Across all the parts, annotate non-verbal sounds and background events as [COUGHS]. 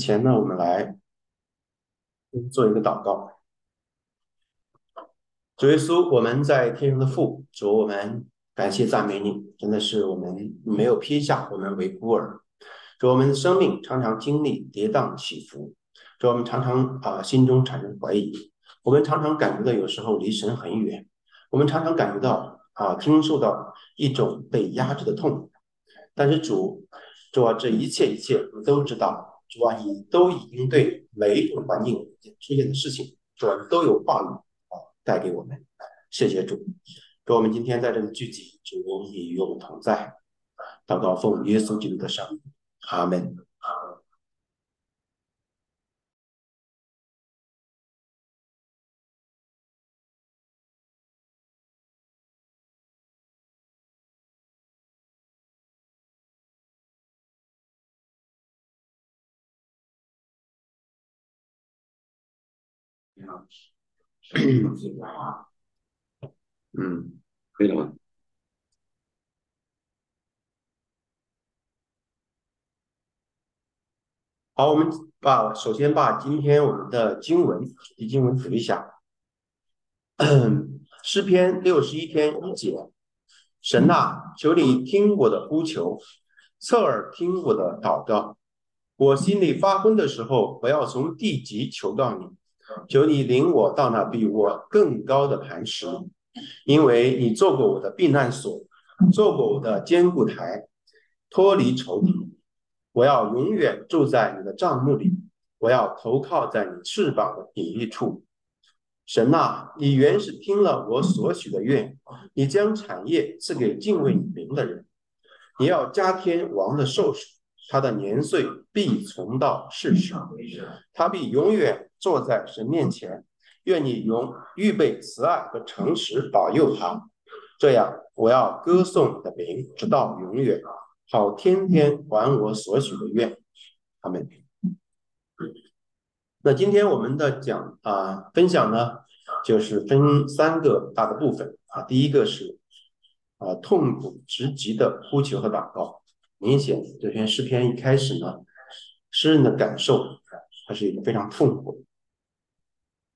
前呢，我们来做一个祷告。主耶稣，我们在天上的父，主我们感谢赞美你，真的是我们没有撇下我们为孤儿。主我们的生命常常经历跌宕起伏，主我们常常啊心中产生怀疑，我们常常感觉到有时候离神很远，我们常常感觉到啊经受到一种被压制的痛。但是主，主啊，这一切一切你都知道。主啊，你都已经对每一种环境出现的事情，主啊，都有话语啊带给我们。谢谢主，主我们今天在这里聚集，主你与我们同在。祷告奉耶稣基督的圣名，阿门。嗯，可以了吗？好，我们把首先把今天我们的经文主题经文读一下。诗篇六十一篇一节：神呐，求你听我的呼求，侧耳听我的祷告。我心里发昏的时候，我要从地极求到你。求你领我到那比我更高的磐石，因为你做过我的避难所，做过我的坚固台，脱离仇敌。我要永远住在你的帐幕里，我要投靠在你翅膀的隐秘处。神呐，你原是听了我所许的愿，你将产业赐给敬畏你名的人。你要加添王的寿数，他的年岁必存到世上，他必永远。坐在神面前，愿你用预备慈爱和诚实保佑他。这样，我要歌颂你的名，直到永远，好天天还我所许的愿。他们。那今天我们的讲啊分享呢，就是分三个大的部分啊。第一个是啊痛苦之极的呼求和祷告。明显这篇诗篇一开始呢，诗人的感受，它是一个非常痛苦。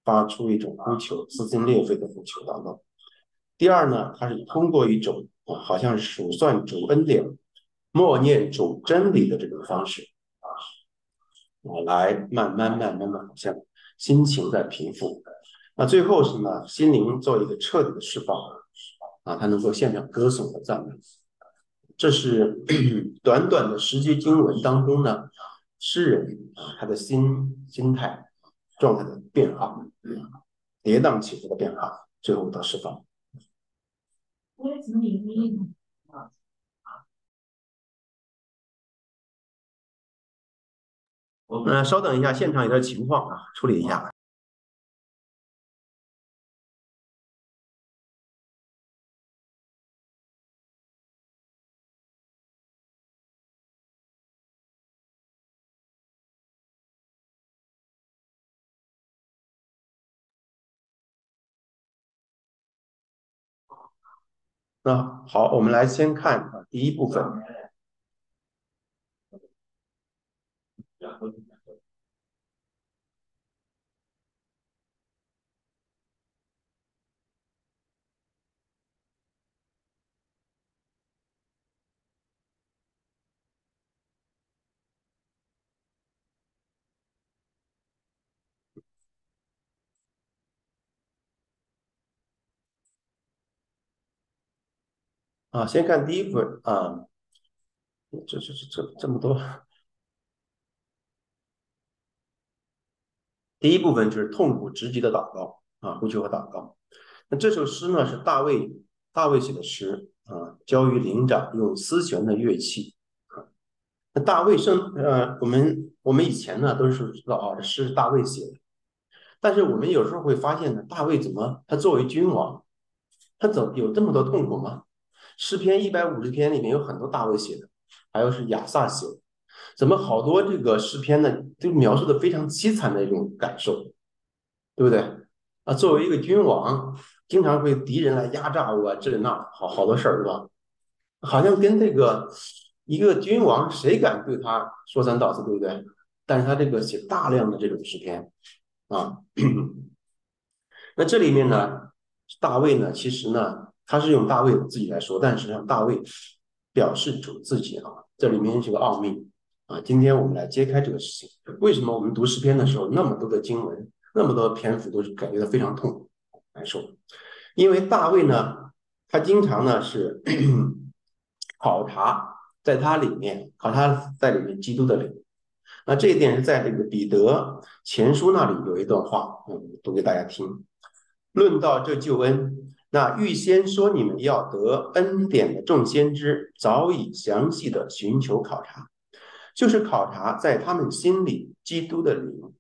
发出一种呼求，撕心裂肺的呼求当中。第二呢，他是通过一种啊，好像是数算主恩典、默念主真理的这种方式啊，来慢慢慢慢的，好像心情在平复。那最后是呢，心灵做一个彻底的释放啊，他能够现场歌颂和赞美。这是 [CLEARS THROAT] 短短的十节经文当中呢，诗人啊，他的心心态。状态的变化，跌宕起伏的变化，最后得释放。嗯，稍等一下，现场有点情况啊，处理一下。那好，我们来先看，第一部分。啊，先看第一部分啊，这这这这这么多。第一部分就是痛苦直击的祷告啊，呼求和祷告。那这首诗呢是大卫大卫写的诗啊，交于灵长用丝弦的乐器。那大卫生呃，我们我们以前呢都是知道啊，这诗是大卫写的，但是我们有时候会发现呢，大卫怎么他作为君王，他怎有这么多痛苦吗？诗篇一百五十篇里面有很多大卫写的，还有是亚萨写的，怎么好多这个诗篇呢？都描述的非常凄惨的一种感受，对不对？啊，作为一个君王，经常会敌人来压榨我，这那好好多事儿是吧？好像跟这个一个君王，谁敢对他说三道四，对不对？但是他这个写大量的这种诗篇啊。[COUGHS] 那这里面呢，大卫呢，其实呢，他是用大卫自己来说，但实际上大卫表示主自己啊，这里面是个奥秘啊。今天我们来揭开这个事情，为什么我们读诗篇的时候，那么多的经文，那么多篇幅都是感觉到非常痛苦难受？因为大卫呢，他经常呢是 [CLEARS THROAT] 考察在他里面，考察在里面基督的灵。那这一点是在这个彼得前书那里有一段话，嗯，读给大家听。论到这救恩，那预先说你们要得恩典的众先知，早已详细的寻求考察，就是考察在他们心里基督的灵，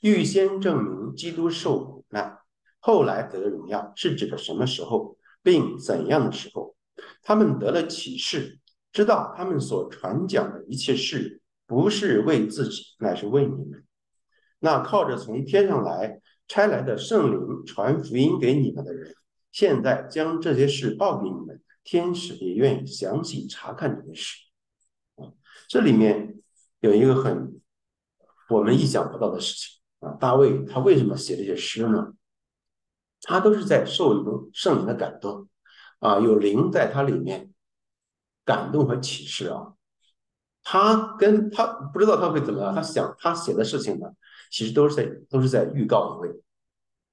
预先证明基督受苦难，后来得荣耀，是指的什么时候，并怎样的时候？他们得了启示，知道他们所传讲的一切事，不是为自己，乃是为你们。那靠着从天上来。差来的圣灵传福音给你们的人，现在将这些事报给你们。天使也愿意详细查看这件事。啊，这里面有一个很我们意想不到的事情啊。大卫他为什么写这些诗呢？他都是在受一种圣灵的感动啊，有灵在他里面感动和启示啊。他跟他不知道他会怎么样，他想他写的事情呢？其实都是在都是在预告一位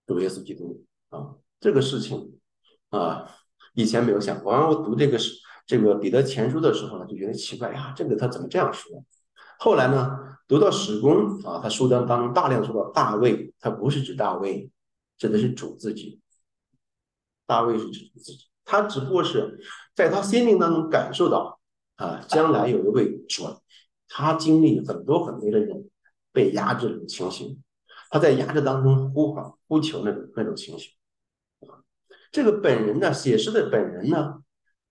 主耶稣基督啊，这个事情啊，以前没有想过。然后读这个是这个彼得前书的时候呢，就觉得奇怪呀，这个他怎么这样说？后来呢，读到史公啊，他书当当中大量说到大卫，他不是指大卫，指的是主自己。大卫是指自己，他只不过是在他心灵当中感受到啊，将来有一位主，他经历很多很多的人。被压制的情形，他在压制当中呼喊、呼求那种那种情形。这个本人呢，写诗的本人呢，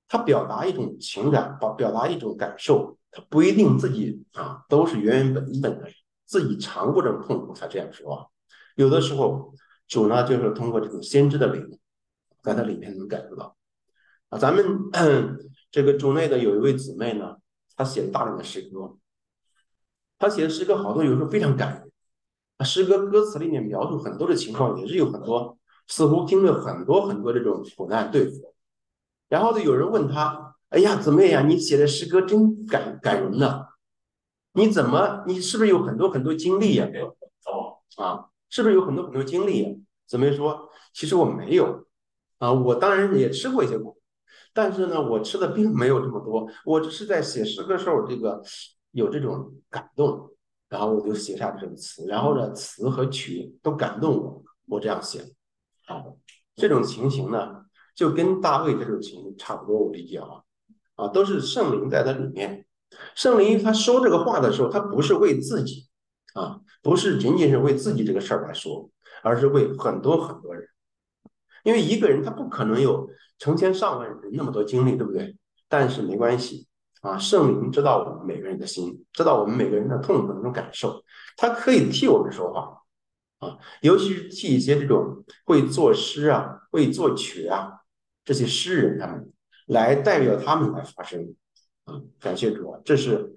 他表达一种情感，表表达一种感受，他不一定自己啊都是原原本本的自己尝过这种痛苦才这样说。有的时候主呢，就是通过这种先知的灵，在他里面能感受到啊。咱们 [CLEARS THROAT] 这个主内的有一位姊妹呢，她写了大量的诗歌。他写的诗歌好多，有时候非常感人。诗歌歌词里面描述很多的情况，也是有很多似乎经历很多很多这种苦难对付。然后呢，有人问他：“哎呀，姊妹呀，你写的诗歌真感感人呢？你怎么，你是不是有很多很多经历呀？”哦，啊，是不是有很多很多经历呀？姊妹说：“其实我没有啊，我当然也吃过一些苦，但是呢，我吃的并没有这么多。我只是在写诗歌时候这个。”有这种感动，然后我就写下这个词，然后呢，词和曲都感动我，我这样写。啊，这种情形呢，就跟大卫这种情形差不多，我理解啊，啊，都是圣灵在他里面。圣灵他说这个话的时候，他不是为自己啊，不是仅仅是为自己这个事儿来说，而是为很多很多人。因为一个人他不可能有成千上万人那么多经历，对不对？但是没关系。啊，圣灵知道我们每个人的心，知道我们每个人的痛苦那种感受，他可以替我们说话啊，尤其是替一些这种会作诗啊、会作曲啊这些诗人他们来代表他们来发声啊。感谢主啊，这是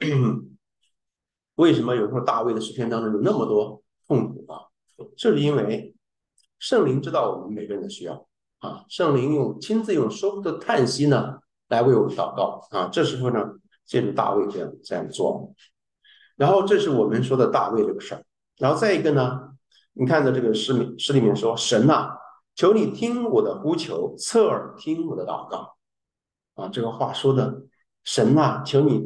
为什么有时候大卫的诗篇当中有那么多痛苦啊？这是因为圣灵知道我们每个人的需要啊，圣灵用亲自用说的叹息呢。来为我们祷告啊！这时候呢，借助大卫这样这样做，然后这是我们说的大卫这个事儿。然后再一个呢，你看到这个诗里诗里面说：“神呐，求你听我的呼求，侧耳听我的祷告。”啊，这个话说的，神呐，求你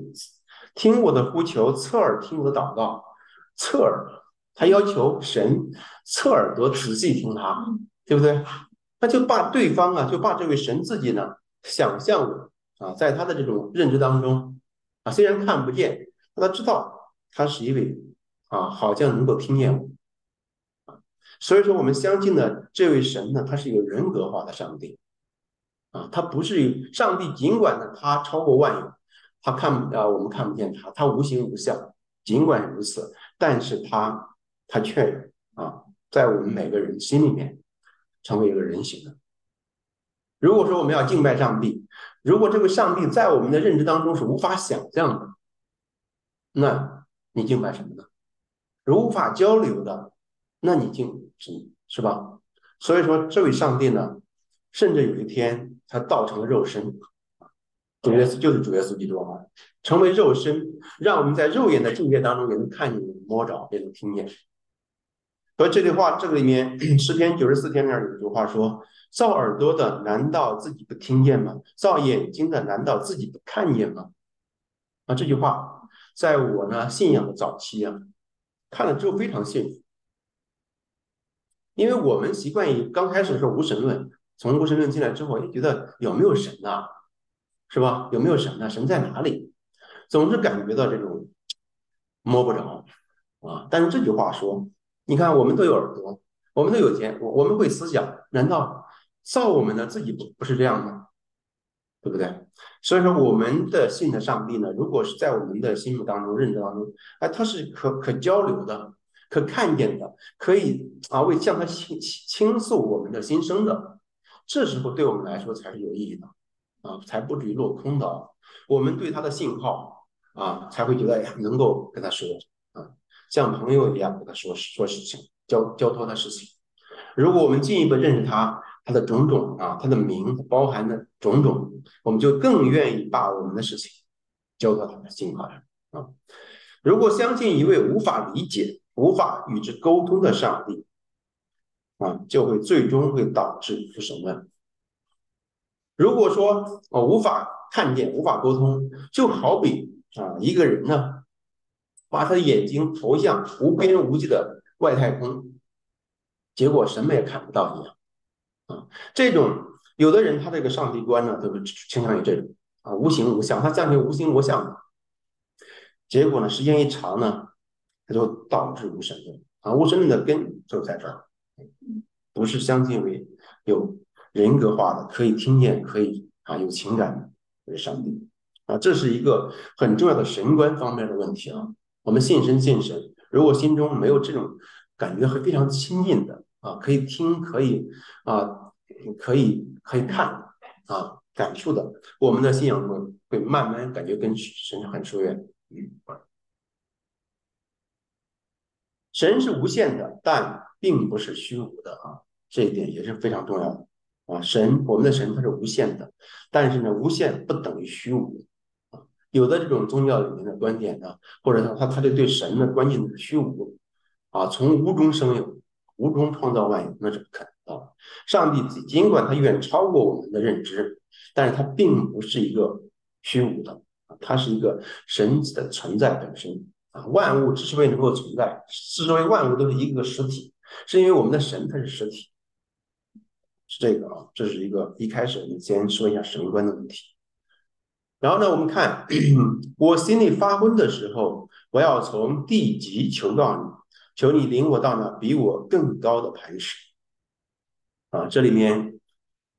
听我的呼求，侧耳听我的祷告。侧耳，他要求神侧耳朵仔细听他，对不对？他就把对方啊，就把这位神自己呢，想象。啊，在他的这种认知当中，啊，虽然看不见，但他知道他是一位啊，好像能够听见我，所以说我们相信呢，这位神呢，他是一个人格化的上帝，啊，他不是上帝，尽管呢他超过万有，他看啊我们看不见他，他无形无相，尽管如此，但是他他却啊，在我们每个人心里面成为一个人形的。如果说我们要敬拜上帝，如果这个上帝在我们的认知当中是无法想象的，那你敬拜什么呢？如无法交流的，那你就是吧？所以说，这位上帝呢，甚至有一天他道成了肉身，主耶稣就是主耶稣基督啊，成为肉身，让我们在肉眼的境界当中也能看见、摸着，也能听见。所以这句话，这个里面诗篇九十四篇那儿有一句话说：“造耳朵的难道自己不听见吗？造眼睛的难道自己不看见吗？”啊，这句话在我呢信仰的早期啊，看了之后非常幸福。因为我们习惯于刚开始是无神论，从无神论进来之后，也觉得有没有神呐，是吧？有没有神呢？神在哪里？总是感觉到这种摸不着啊。但是这句话说，你看，我们都有耳朵，我们都有眼，我我们会思想，难道造我们的自己不不是这样吗？对不对？所以说，我们的信的上帝呢，如果是在我们的心目当中、认知当中，哎，他是可可交流的。可看见的，可以啊，为向他倾倾诉我们的心声的，这时候对我们来说才是有意义的啊，才不至于落空的。我们对他的信号啊，才会觉得呀，能够跟他说啊，像朋友一样跟他说说事情，交交托他事情。如果我们进一步认识他，他的种种啊，他的名包含的种种，我们就更愿意把我们的事情交到他的信号上啊。如果相信一位无法理解。无法与之沟通的上帝啊，就会最终会导致不审问。如果说我无法看见、无法沟通，就好比啊一个人呢，把他的眼睛投向无边无际的外太空，结果什么也看不到一样啊。这种有的人他这个上帝观呢，都是倾向于这种啊无形无相，他相信无形无相，结果呢时间一长呢。它就导致无神论。啊，无神论的根就在这儿，不是相信为有人格化的、可以听见、可以啊有情感的为上帝。啊，这是一个很重要的神观方面的问题啊。我们信神信神，如果心中没有这种感觉，会非常亲近的啊，可以听、可以啊、可以可以看啊，感触的，我们的信仰会会慢慢感觉跟神很疏远，嗯。神是无限的，但并不是虚无的啊，这一点也是非常重要的啊。神，我们的神它是无限的，但是呢，无限不等于虚无啊。有的这种宗教里面的观点呢，或者说他他就对神的观念是虚无啊，从无中生有，无中创造万有，那是不可能的。上帝尽管他远超过我们的认知，但是他并不是一个虚无的啊，它是一个神的存在本身。啊，万物之所以能够存在，之所以万物都是一个个实体，是因为我们的神它是实体，是这个啊，这是一个一开始我们先说一下神观的问题。然后呢，我们看我心里发昏的时候，我要从地极求告你，求你领我到那比我更高的磐石。啊，这里面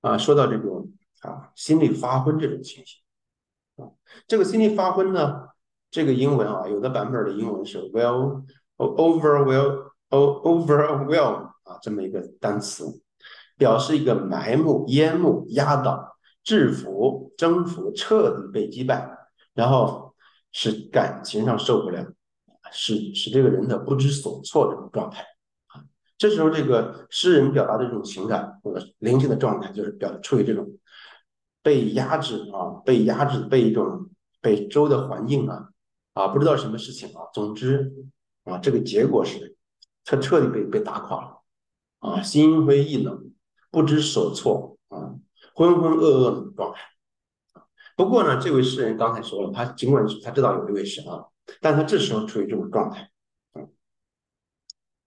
啊说到这种啊心里发昏这种情形啊，这个心里发昏呢。这个英文啊，有的版本的英文是 well over well over well 啊，这么一个单词，表示一个埋没、淹没、压倒、制服、征服、彻底被击败，然后使感情上受不了，使使这个人的不知所措这种状态啊。这时候，这个诗人表达的这种情感或者灵性的状态，就是表处于这种被压制啊，被压制，被一种被周的环境啊。啊，不知道什么事情啊，总之啊，这个结果是，他彻底被被打垮了，啊，心灰意冷，不知所措啊，浑浑噩噩的状态。不过呢，这位诗人刚才说了，他尽管他知道有一位神啊，但他这时候处于这种状态，啊，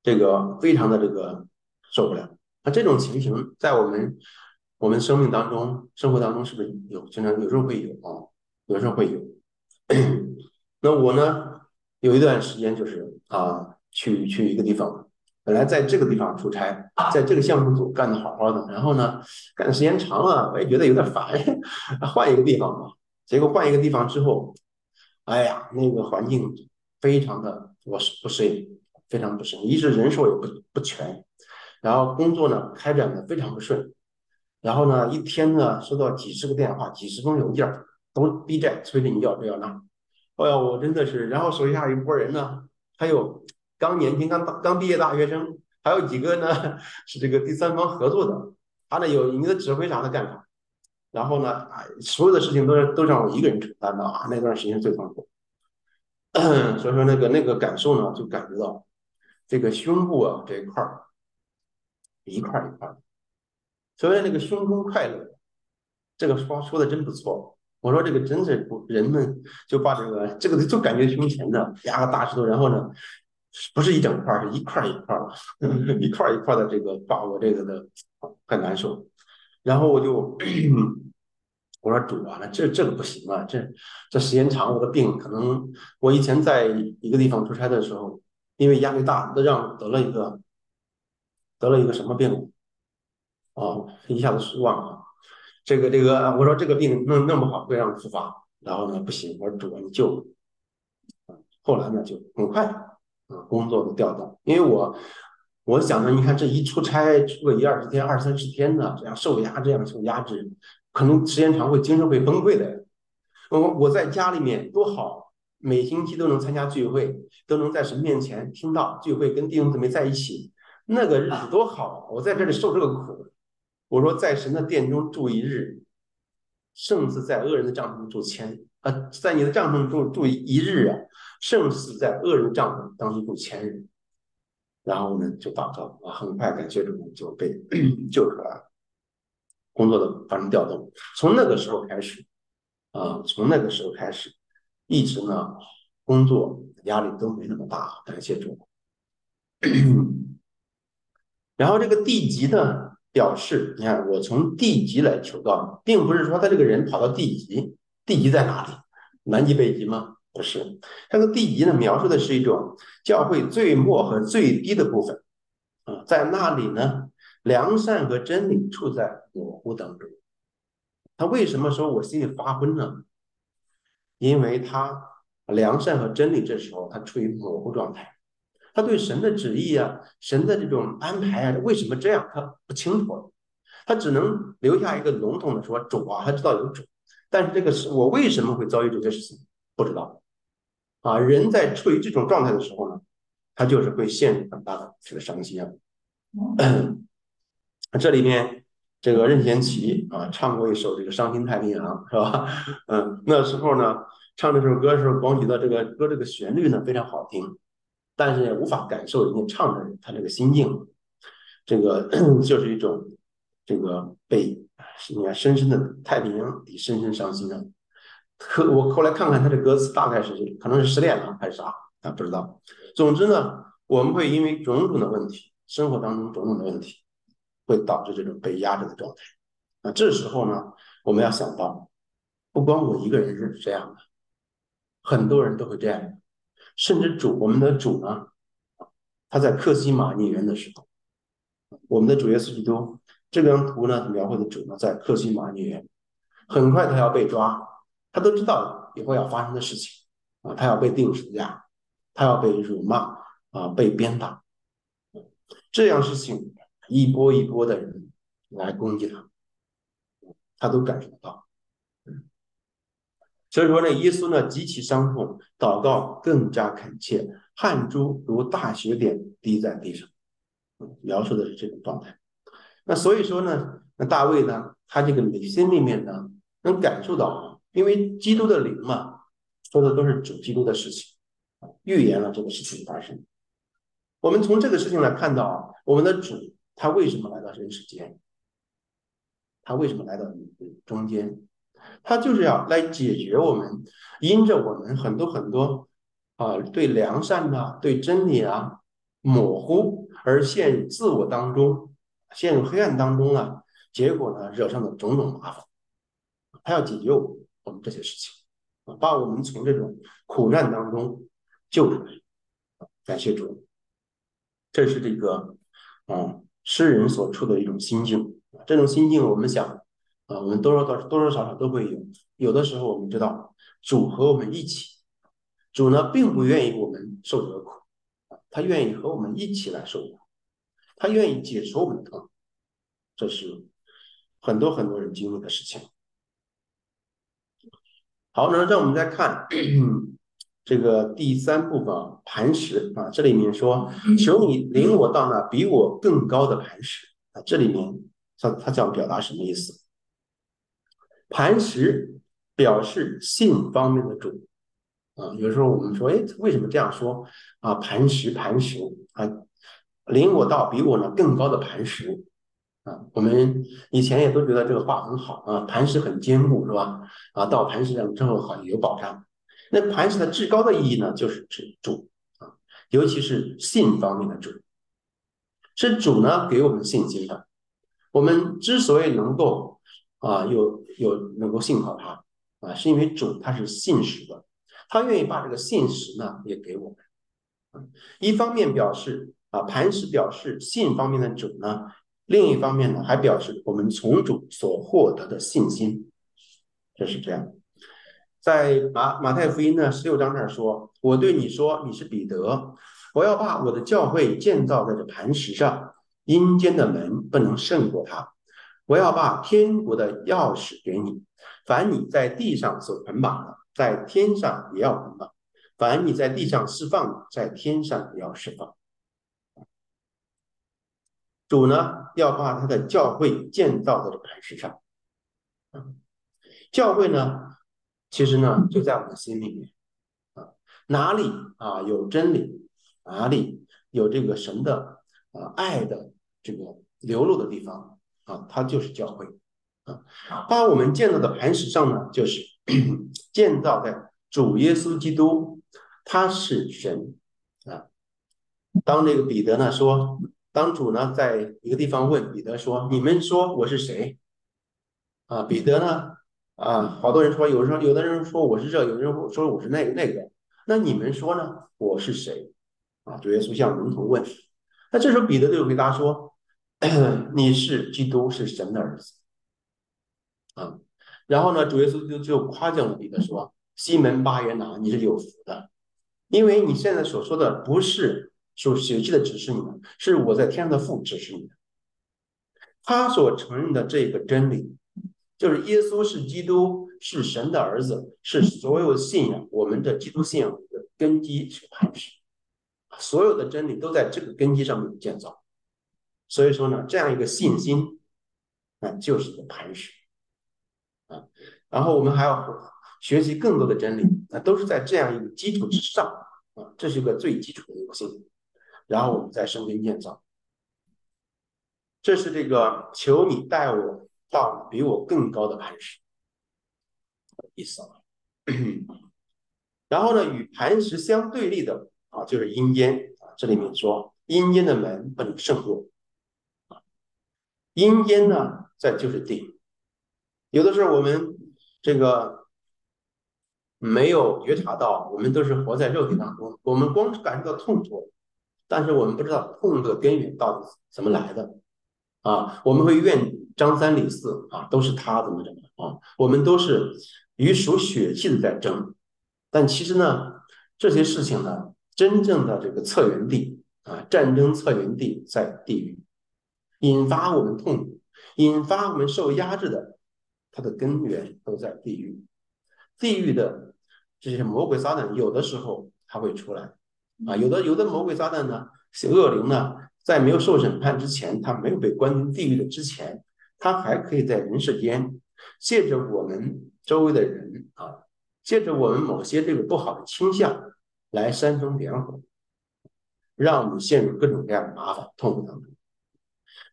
这个非常的这个受不了。那这种情形在我们我们生命当中、生活当中是不是有？经常有时候会有啊，有时候会有。那我呢，有一段时间就是啊，去去一个地方，本来在这个地方出差，在这个项目组干的好好的，然后呢，干的时间长了，我也觉得有点烦，换一个地方吧。结果换一个地方之后，哎呀，那个环境非常的我是不适应，非常不适应。一是人手也不不全，然后工作呢开展的非常不顺，然后呢一天呢收到几十个电话，几十封邮件，都逼债，催着你要这要那。哎呀，我真的是，然后手下一波人呢，还有刚年轻，刚刚毕业大学生，还有几个呢是这个第三方合作的，他呢有你的指挥啥的干啥，然后呢，啊，所有的事情都是都让我一个人承担的啊，那段时间最痛苦。[COUGHS] 所以说那个那个感受呢，就感觉到这个胸部啊这一块儿一块一块的，所谓那个胸中快乐，这个话说的真不错。我说这个真是人们就把这个这个就感觉胸前的压个大石头，然后呢不是一整块是一块一块的，[LAUGHS] 一块一块的这个把我这个的很难受。然后我就我说主啊，那这这个不行啊，这这时间长我的病可能我以前在一个地方出差的时候，因为压力大，都让得了一个得了一个什么病啊，一下子忘了。这个这个，我说这个病弄弄不好会让复发，然后呢不行，我说主啊你救我。后来呢就很快啊工作的调动，因为我我想呢你看这一出差出个一二十天、二三十天的，这样受压这样受压制，可能时间长会精神会崩溃的。我我在家里面多好，每星期都能参加聚会，都能在神面前听到聚会，跟弟兄姊妹在一起，那个日子多好！我在这里受这个苦。我说，在神的殿中住一日，胜似在恶人的帐篷住千啊，在你的帐篷住住一日啊，胜似在恶人帐篷当中住千日。然后呢，就祷告啊，很快感谢主就被救出来了。工作的发生调动，从那个时候开始啊，从那个时候开始，一直呢，工作压力都没那么大，感谢主。[CLEARS THROAT] 然后这个地级呢？表示，你看，我从地级来求道，并不是说他这个人跑到地级，地级在哪里？南极、北极吗？不是，这个地级呢，描述的是一种教会最末和最低的部分啊，在那里呢，良善和真理处在模糊当中。他为什么说我心里发昏呢？因为他良善和真理这时候他处于模糊状态。他对神的旨意啊，神的这种安排啊，为什么这样？他不清楚，他只能留下一个笼统的说主啊，他知道有主，但是这个是我为什么会遭遇这些事情，不知道啊。人在处于这种状态的时候呢，他就是会陷入很大的这个伤心啊。[CLEARS THROAT] 这里面这个任贤齐啊，唱过一首这个《伤心太平洋》，是吧？[LAUGHS] 嗯，那时候呢，唱这首歌的时候，光觉得这个歌这个旋律呢非常好听。但是也无法感受人家唱的人他这个心境，这个 [CLEARS THROAT] 就是一种这个被你看深深的太平洋里深深伤心了。可我后来看看他的歌词，大概是可能是失恋了还是啥，啊不知道。总之呢，我们会因为种种的问题，生活当中种种的问题，会导致这种被压着的状态。啊，这时候呢，我们要想到，不光我一个人是这样的，很多人都会这样。甚至主，我们的主呢，他在克西马尼园的时候，我们的主耶稣基督这张图呢描绘的主呢在克西马尼园，很快他要被抓，他都知道以后要发生的事情啊，他要被钉十字架，他要被辱骂啊，被鞭打，这样事情一波一波的人来攻击他，他都感受得到。所以说呢，耶稣呢极其伤痛，祷告更加恳切，汗珠如大雪点滴在地上，描述的是这种状态。那所以说呢，那大卫呢，他这个内心里面呢，能感受到，因为基督的灵嘛，说的都是主基督的事情，预言了这个事情发生。我们从这个事情来看到啊，我们的主他为什么来到人世间？他为什么来到你中间？他就是要来解决我们因着我们很多很多啊对良善呐对真理啊模糊而陷入自我当中陷入黑暗当中了，结果呢惹上的种种麻烦，他要解决我我们这些事情啊，把我们从这种苦难当中救出来。感谢主，这是这个啊诗人所处的一种心境，这种心境我们想。啊，我们多少多多多少少都会有。有的时候我们知道，主和我们一起，主呢并不愿意我们受这个苦，他愿意和我们一起来受苦，他愿意解除我们的痛。这是很多很多人经历的事情。好，那让我们再看这个第三部分磐石啊，这里面说求你领我到那比我更高的磐石啊，这里面他他想表达什么意思？磐石表示性方面的主啊，有时候我们说，哎，为什么这样说啊？磐石，磐石啊，领我到比我呢更高的磐石啊，我们以前也都觉得这个话很好啊，磐石很坚固是吧？啊，到磐石上之后好有保障。那磐石的至高的意义呢，就是指主啊，尤其是信方面的主，是主呢给我们信心的。我们之所以能够啊有有能够信靠他啊，是因为主他是信实的，他愿意把这个信实呢也给我们。一方面表示啊磐石表示信方面的主呢，另一方面呢还表示我们从主所获得的信心，这是这样。在马马太福音呢十六章那儿说：“我对你说，你是彼得，我要把我的教会建造在这磐石上，阴间的门不能胜过它。我要把天国的钥匙给你，凡你在地上所捆绑的，在天上也要捆绑；凡你在地上释放的，在天上也要释放。”主呢要把他的教会建造在这磐石上，教会呢。其实呢，就在我们心里面啊，哪里啊有真理，哪里有这个神的啊爱的这个流露的地方啊，它就是教会啊。把我们建造的磐石上呢，就是 [COUGHS] 建造在主耶稣基督，他是神啊。当这个彼得呢说，当主呢在一个地方问彼得说：“你们说我是谁？”啊，彼得呢？啊，好多人说，有人说有的人说我是这，有的人说我是那个那个。那你们说呢？我是谁？啊，主耶稣向门徒问。那这时候彼得就回答说：“ [CLEARS THROAT] 你是基督，是神的儿子。”啊，然后呢，主耶稣就就夸奖了彼得说：“西门巴约拿，你是有福的，因为你现在所说的不是受血气的指示你，是我在天上的父指示你的。他所承认的这个真理。”就是耶稣是基督，是神的儿子，是所有信仰我们的基督信仰的根基是磐石，所有的真理都在这个根基上面建造。所以说呢，这样一个信心，啊，就是一个磐石，啊，然后我们还要学习更多的真理，那，都是在这样一个基础之上，啊，这是一个最基础的一个信心，然后我们再生根建造。这是这个求你带我。到比我更高的磐石，意思啊。[COUGHS] 然后呢，与磐石相对立的啊，就是阴间啊。这里面说，阴间的门不能胜过。阴间呢，在就是地。有的时候我们这个没有觉察到，我们都是活在肉体当中，我们光是感受到痛苦，但是我们不知道痛的根源到底怎么来的啊。我们会怨。张三李四啊，都是他怎么怎么啊？我们都是与属血气的在争，但其实呢，这些事情呢，真正的这个策源地啊，战争策源地在地狱，引发我们痛苦，引发我们受压制的，它的根源都在地狱。地狱的这些魔鬼撒旦，有的时候他会出来啊，有的有的魔鬼撒旦呢，恶灵呢，在没有受审判之前，他没有被关进地狱的之前。他还可以在人世间，借着我们周围的人啊，借着我们某些这个不好的倾向，来煽风点火，让我们陷入各种各样的麻烦痛苦当中。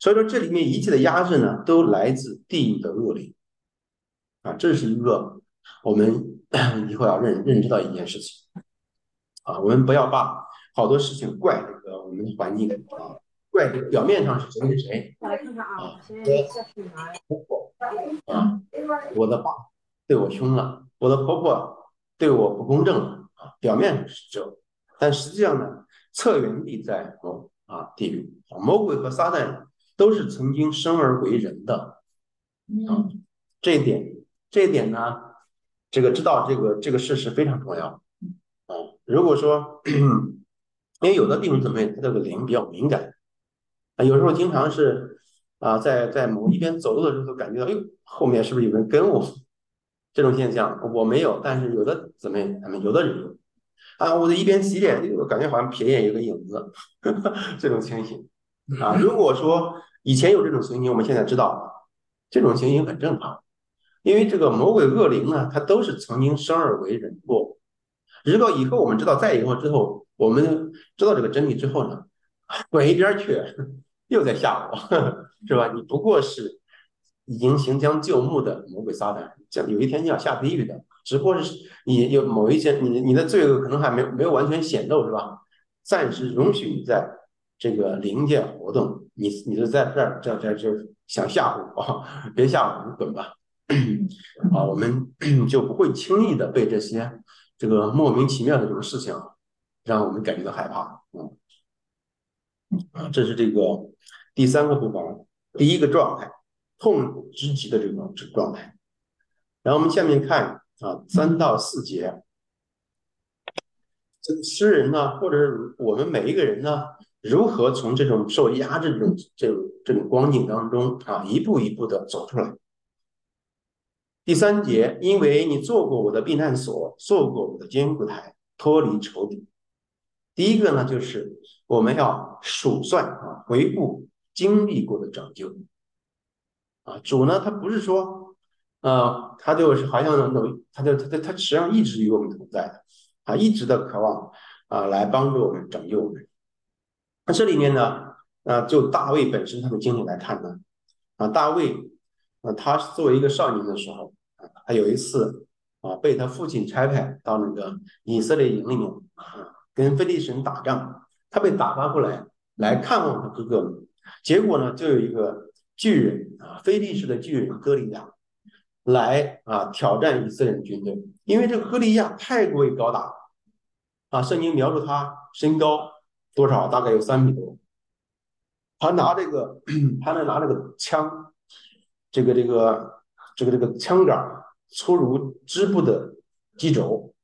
所以说，这里面一切的压制呢，都来自地狱的恶灵啊，这是一个我们 [CLEARS THROAT] 以后要认认知到一件事情啊，我们不要把好多事情怪这个我们的环境啊。怪表面上是谁谁谁啊？婆婆啊，我的爸对我凶了，我的婆婆对我不公正了啊。表面上是这，但实际上呢，策源地在魔啊地狱。魔鬼和撒旦都是曾经生而为人的啊。这一点，这一点呢，这个知道这个这个事实非常重要啊。如果说，因为有的弟兄姊妹他这个灵比较敏感。啊，有时候经常是啊，在在某一边走路的时候，都感觉到，哎呦，后面是不是有人跟我？这种现象我没有，但是有的姊妹，他们有的人有啊，我在一边洗脸，我感觉好像瞥眼有个影子，[LAUGHS] 这种情形啊。如果说以前有这种情形，我们现在知道这种情形很正常，因为这个魔鬼恶灵呢，它都是曾经生而为人过。如果以后我们知道，再以后之后，我们知道这个真理之后呢，滚一边去，又在吓我，[LAUGHS] 是吧？你不过是已经行将就木的魔鬼撒旦，将有一天你要下地狱的。只不过是你有某一些，你你的罪恶可能还没没有完全显露，是吧？暂时容许你在这个灵界活动，你你就在这儿这这这想吓唬我，别吓唬我，滚吧！啊，我们 [CLEARS THROAT] 就不会轻易的被这些这个莫名其妙的这种事情让我们感觉到害怕。嗯，啊，这是这个第三个部分，第一个状态，痛苦之极的这种状态。然后我们下面看。啊，三到四节，这个诗人呢，或者是我们每一个人呢，如何从这种受压制这种这种这种光景当中啊，一步一步的走出来？第三节，因为你做过我的避难所，做过我的坚固台，脱离仇敌。第一个呢，就是我们要数算啊，回顾经历过的拯救。啊，主呢，他不是说。呃，他就是好像能，他就他他他实际上一直与我们同在的，啊，一直的渴望啊来帮助我们拯救我们。那这里面呢，啊，就大卫本身他的经历来看呢，啊，大卫，啊，他作为一个少年的时候，啊，他有一次啊被他父亲差派到那个以色列营里面啊跟非利士人打仗，他被打发过来来看望他哥哥们，结果呢就有一个巨人啊，非利士的巨人哥利亚。来啊！挑战以色列军队，因为这个歌利亚太过于高大啊！圣经描述他身高多少？大概有三米多。他拿这个，他能拿这个枪，这个这个这个这个枪杆粗如织布的机轴，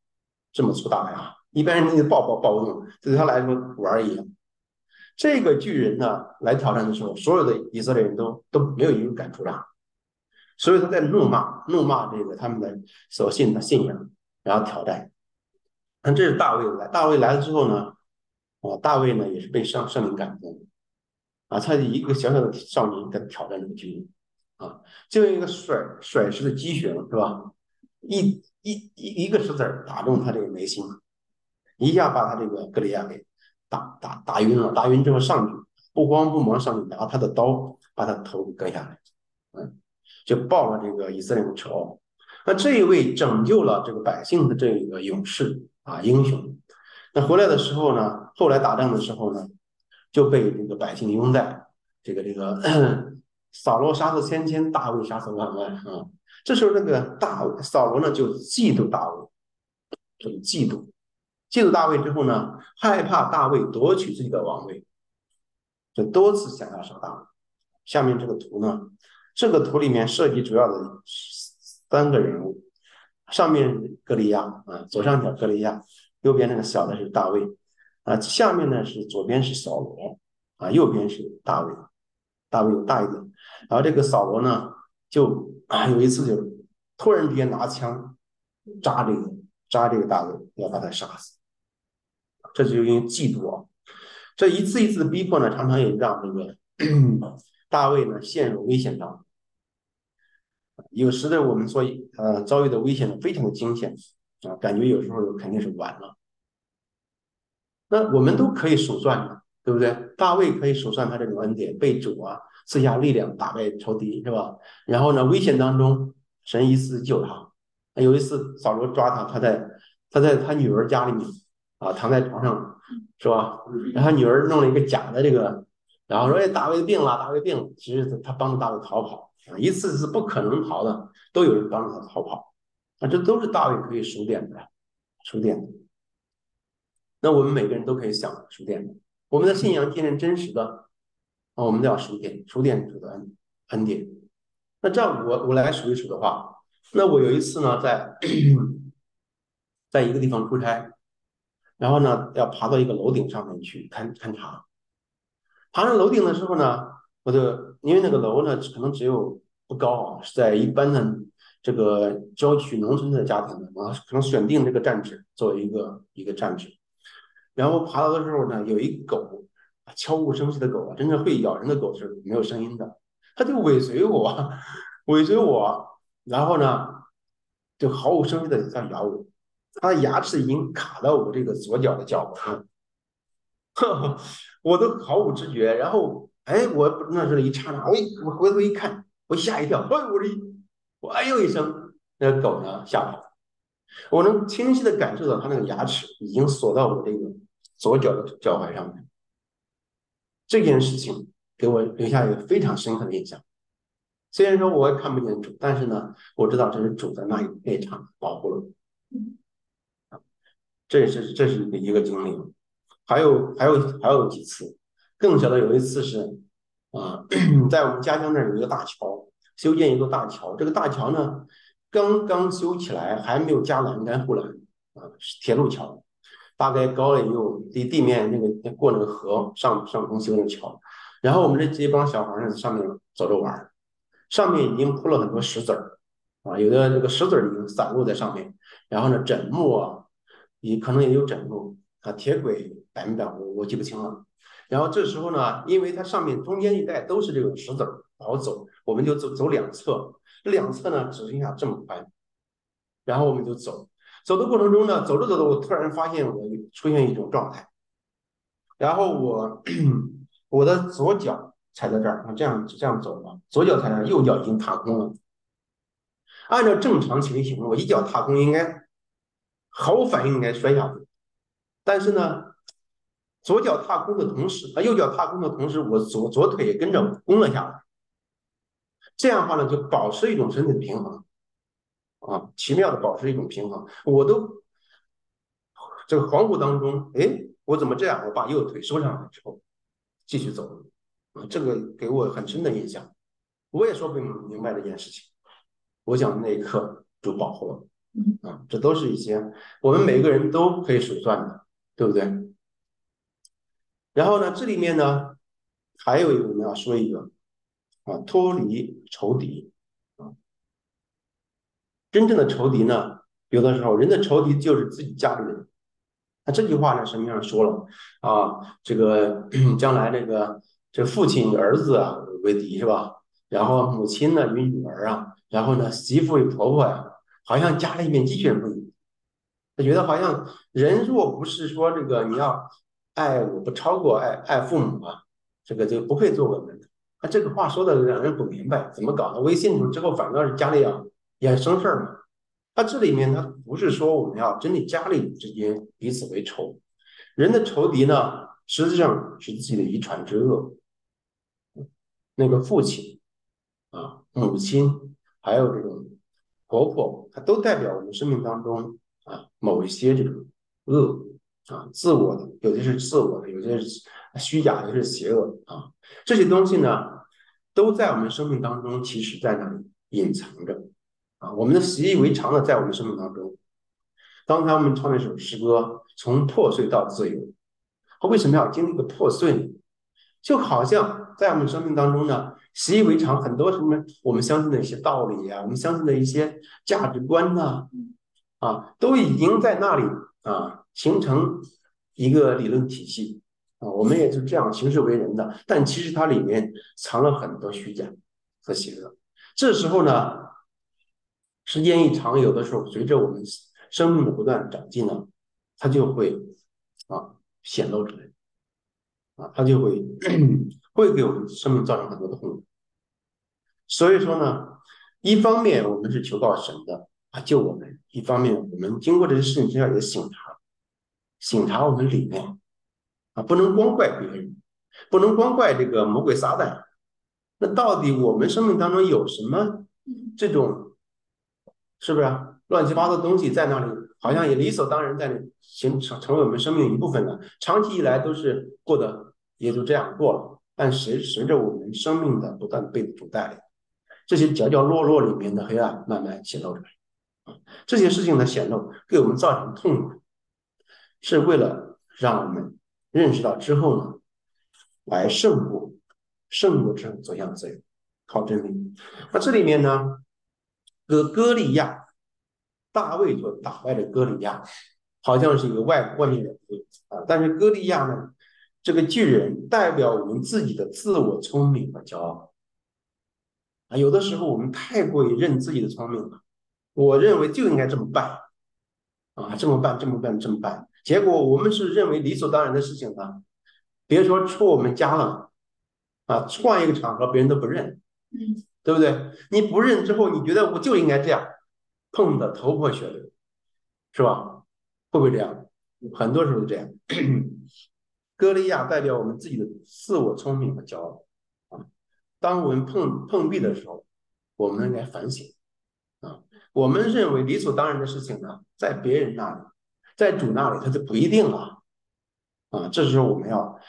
这么粗大呀！一般人那抱抱抱不动，对他来说玩一样。这个巨人呢，来挑战的时候，所有的以色列人都都没有一个敢出战。所以他在怒骂怒骂这个他们的所信的信仰，然后挑战。那这是大卫来，大卫来了之后呢，啊，大卫呢也是被上圣灵感动，啊，他一个小小的少年在挑战这个军人，啊，就用一个甩甩石的机旋是吧？一一一一个石子打中他这个眉心，一下把他这个格里亚给打打打晕了，打晕之后上去不慌不忙上去拿他的刀把他头给割下来，嗯。就报了这个以色列的仇。那这一位拯救了这个百姓的这个勇士啊，英雄，那回来的时候呢，后来打仗的时候呢，就被这个百姓拥戴。这个这个扫罗杀死千千，大卫杀死万万啊。这时候那个大扫罗呢就嫉妒大卫，这个嫉妒，嫉妒大卫之后呢，害怕大卫夺取自己的王位，就多次想要杀大卫。下面这个图呢。这个图里面涉及主要的三个人物，上面格利亚啊，左上角格利亚，右边那个小的是大卫啊，下面呢是左边是扫罗啊，右边是大卫，大卫大一点，然后这个扫罗呢就啊有一次就突然之间拿枪扎这个扎这个大卫，要把他杀死，这就因为嫉妒啊，这一次一次的逼迫呢，常常也让这个 [CLEARS THROAT] 大卫呢陷入危险当中。有时的我们说，呃，遭遇的危险呢非常的惊险。啊，感觉有时候肯定是晚了。那我们都可以数算的，对不对？大卫可以数算他这种恩典，被主啊赐下力量打败仇敌，是吧？然后呢，危险当中神一次救他。有一次扫罗抓他，他在他在他女儿家里面啊躺在床上，是吧？然后他女儿弄了一个假的这个，然后说：“哎，大卫病了，大卫病了。”其实他帮助大卫逃跑。一次是不可能逃的，都有人帮着他逃跑，啊，这都是大卫可以数点的，数点的。那我们每个人都可以想数点的，我们的信仰既然真实的，啊，我们都要数点，数点主的恩恩典。那这样我我来数一数的话，那我有一次呢，在 [CLEARS THROAT] 在一个地方出差，然后呢要爬到一个楼顶上面去勘勘察，爬上楼顶的时候呢。我就因为那个楼呢，可能只有不高啊，是在一般的这个郊区农村的家庭呢，啊，可能选定这个站址作为一个一个站址，然后爬到的时候呢，有一狗，悄无声息的狗啊，真正会咬人的狗是没有声音的，它就尾随我，[LAUGHS] 尾随我，然后呢，就毫无声息的在咬我，它的牙齿已经卡到我这个左脚的脚上，[LAUGHS] 我都毫无知觉，然后。哎，我那是一刹那，我一我回头一看，我吓一跳，哎，我这我哎呦一声，那狗呢吓跑，我能清晰的感受到它那个牙齿已经锁到我这个左脚的脚踝上面。这件事情给我留下一个非常深刻的印象。虽然说我也看不见主，但是呢，我知道这是主在那一那场保护了我。这是这是一个经历，还有还有还有几次。更小的有一次是，啊，[CLEARS THROAT] 在我们家乡那儿有一个大桥，修建一座大桥。这个大桥呢，刚刚修起来，还没有加栏杆护栏，啊，是铁路桥，大概高了也有离地面那个过那个河上上空修那个桥。然后我们这这帮小孩呢，在上面走着玩，上面已经铺了很多石子儿，啊，有的这个石子儿已经散落在上面。然后呢，枕木啊，也可能也有枕木啊，铁轨百分百我我记不清了。然后这时候呢，因为它上面中间一带都是这种石子儿，不好走，我们就走走两侧，两侧呢只剩下这么宽，然后我们就走，走的过程中呢，走着走着，我突然发现我出现一种状态，然后我我的左脚踩在这儿，我这样这样走吧，左脚踩在右脚已经踏空了，按照正常情形，我一脚踏空应该毫无反应应该摔下去，但是呢。左脚踏空的同时，啊，右脚踏空的同时，我左左腿也跟着弓了下来。这样的话呢，就保持一种身体的平衡，啊，奇妙的保持一种平衡。我都这个恍惚当中，哎，我怎么这样？我把右腿收上来之后，继续走，啊，这个给我很深的印象。我也说不明白这件事情。我想那一刻就保护了，啊，这都是一些我们每个人都可以数算的，对不对？然后呢，这里面呢，还有一个我们要说一个啊，脱离仇敌啊。真正的仇敌呢，有的时候人的仇敌就是自己家里人。那这句话呢，神经上说了啊，这个 [CLEARS THROAT] 将来这个这父亲与儿子啊为敌是吧？然后母亲呢与女儿啊，然后呢媳妇与婆婆呀，好像家里面鸡犬不宁。他觉得好像人若不是说这个你要。爱我不超过爱爱父母啊，这个就不配做我们的。那这个话说的让人不明白，怎么搞的？微信之后反倒是家里要衍生事儿嘛？他这里面他不是说我们要针对家里之间彼此为仇，人的仇敌呢，实际上是自己的遗传之恶。那个父亲啊，母亲，还有这种婆婆，它都代表我们生命当中啊某一些这种恶。啊，自我的有的是自我的，有些是虚假，有些是邪恶啊。这些东西呢，都在我们生命当中，其实在那里隐藏着啊。我们的习以为常的，在我们生命当中。刚才我们唱那首诗歌，从破碎到自由，他为什么要经历个破碎呢？就好像在我们生命当中呢，习以为常很多什么我们相信的一些道理呀，我们相信的一些价值观呐，啊，都已经在那里啊。形成一个理论体系啊，我们也是这样行事为人的，但其实它里面藏了很多虚假和邪恶。这时候呢，时间一长，有的时候随着我们生命的不断长进呢，它就会啊显露出来啊，它就会会给我们生命造成很多的痛苦。所以说呢，一方面我们是求告神的啊救我们，一方面我们经过这些事情之后也醒察。醒察我们里面啊，不能光怪别人，不能光怪这个魔鬼撒旦。那到底我们生命当中有什么这种，是不是乱七八糟的东西在那里？好像也理所当然在形成成为我们生命一部分了。长期以来都是过得也就这样过了。但随随着我们生命的不断被主带领，这些角角落落里面的黑暗慢慢显露出来啊，这些事情的显露给我们造成痛苦。是为了让我们认识到之后呢，来胜过胜过之后走向自由，靠真理。那这里面呢，哥哥利亚，大卫所打败的哥利亚，好像是一个外外面的啊，但是哥利亚呢，这个巨人代表我们自己的自我聪明和骄傲啊，有的时候我们太过于认自己的聪明了，我认为就应该这么办啊，这么办，这么办，这么办，结果我们是认为理所当然的事情呢，别说出我们家了啊，换一个场合别人都不认，嗯。对不对？你不认之后，你觉得我就应该这样，碰的头破血流，是吧？会不会这样？很多时候这样。歌利亚代表我们自己的自我聪明和骄傲啊。当我们碰碰壁的时候，我们应该反省啊。我们认为理所当然的事情呢，在别人那里，在主那里，他就不一定了啊。这时候我们要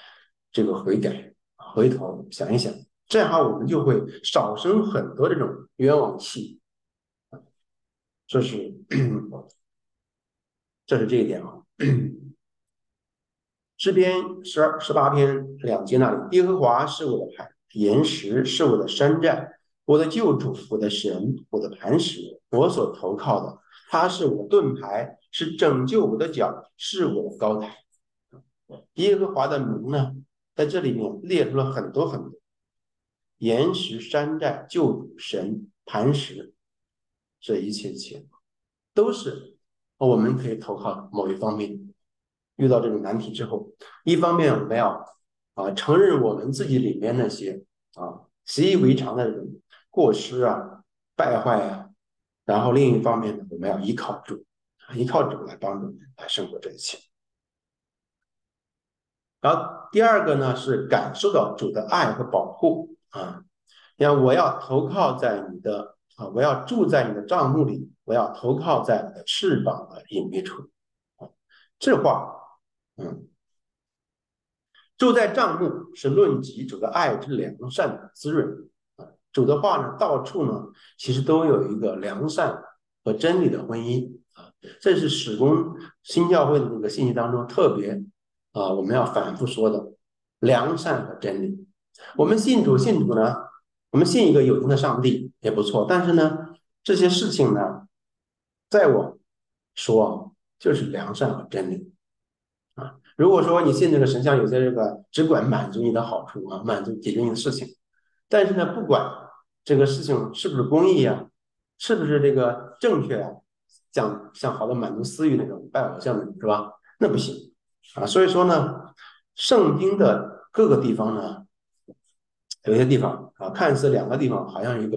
这个悔改，回头想一想。这样的话，我们就会少生很多这种冤枉气，这是这是这一点啊。诗篇十二十八篇两节那里，耶和华是我的磐岩石，是我的山寨，我的救主，我的神，我的磐石，我所投靠的，他是我盾牌，是拯救我的脚，是我的高台。耶和华的名呢，在这里面列出了很多很多。岩石、山寨、救主、神、磐石，这一切一切，都是我们可以投靠某一方面。遇到这种难题之后，一方面我们要啊承认我们自己里面那些啊习以为常的这种过失啊、败坏啊，然后另一方面呢，我们要依靠主，依靠主来帮助你来胜过这一切。然后第二个呢是感受到主的爱和保护。啊，你看，我要投靠在你的啊，我要住在你的帐幕里，我要投靠在你的翅膀的隐秘处。啊，这话，嗯，住在帐幕是论及主的爱之良善的滋润啊。主的话呢，到处呢，其实都有一个良善和真理的婚姻。这是始终新教会的这个信息当中特别啊，我们要反复说的良善和真理。我们信主，信主呢，我们信一个有形的上帝也不错。但是呢，这些事情呢，在我说就是良善和真理啊。如果说你信这个神像，有些这个只管满足你的好处啊，满足解决你的事情，但是呢，不管这个事情是不是公益啊，是不是这个正确啊，像像好多满足私欲那种拜偶像的，是吧？那不行啊。所以说呢，圣经的各个地方呢。有些地方啊，看似两个地方好像一个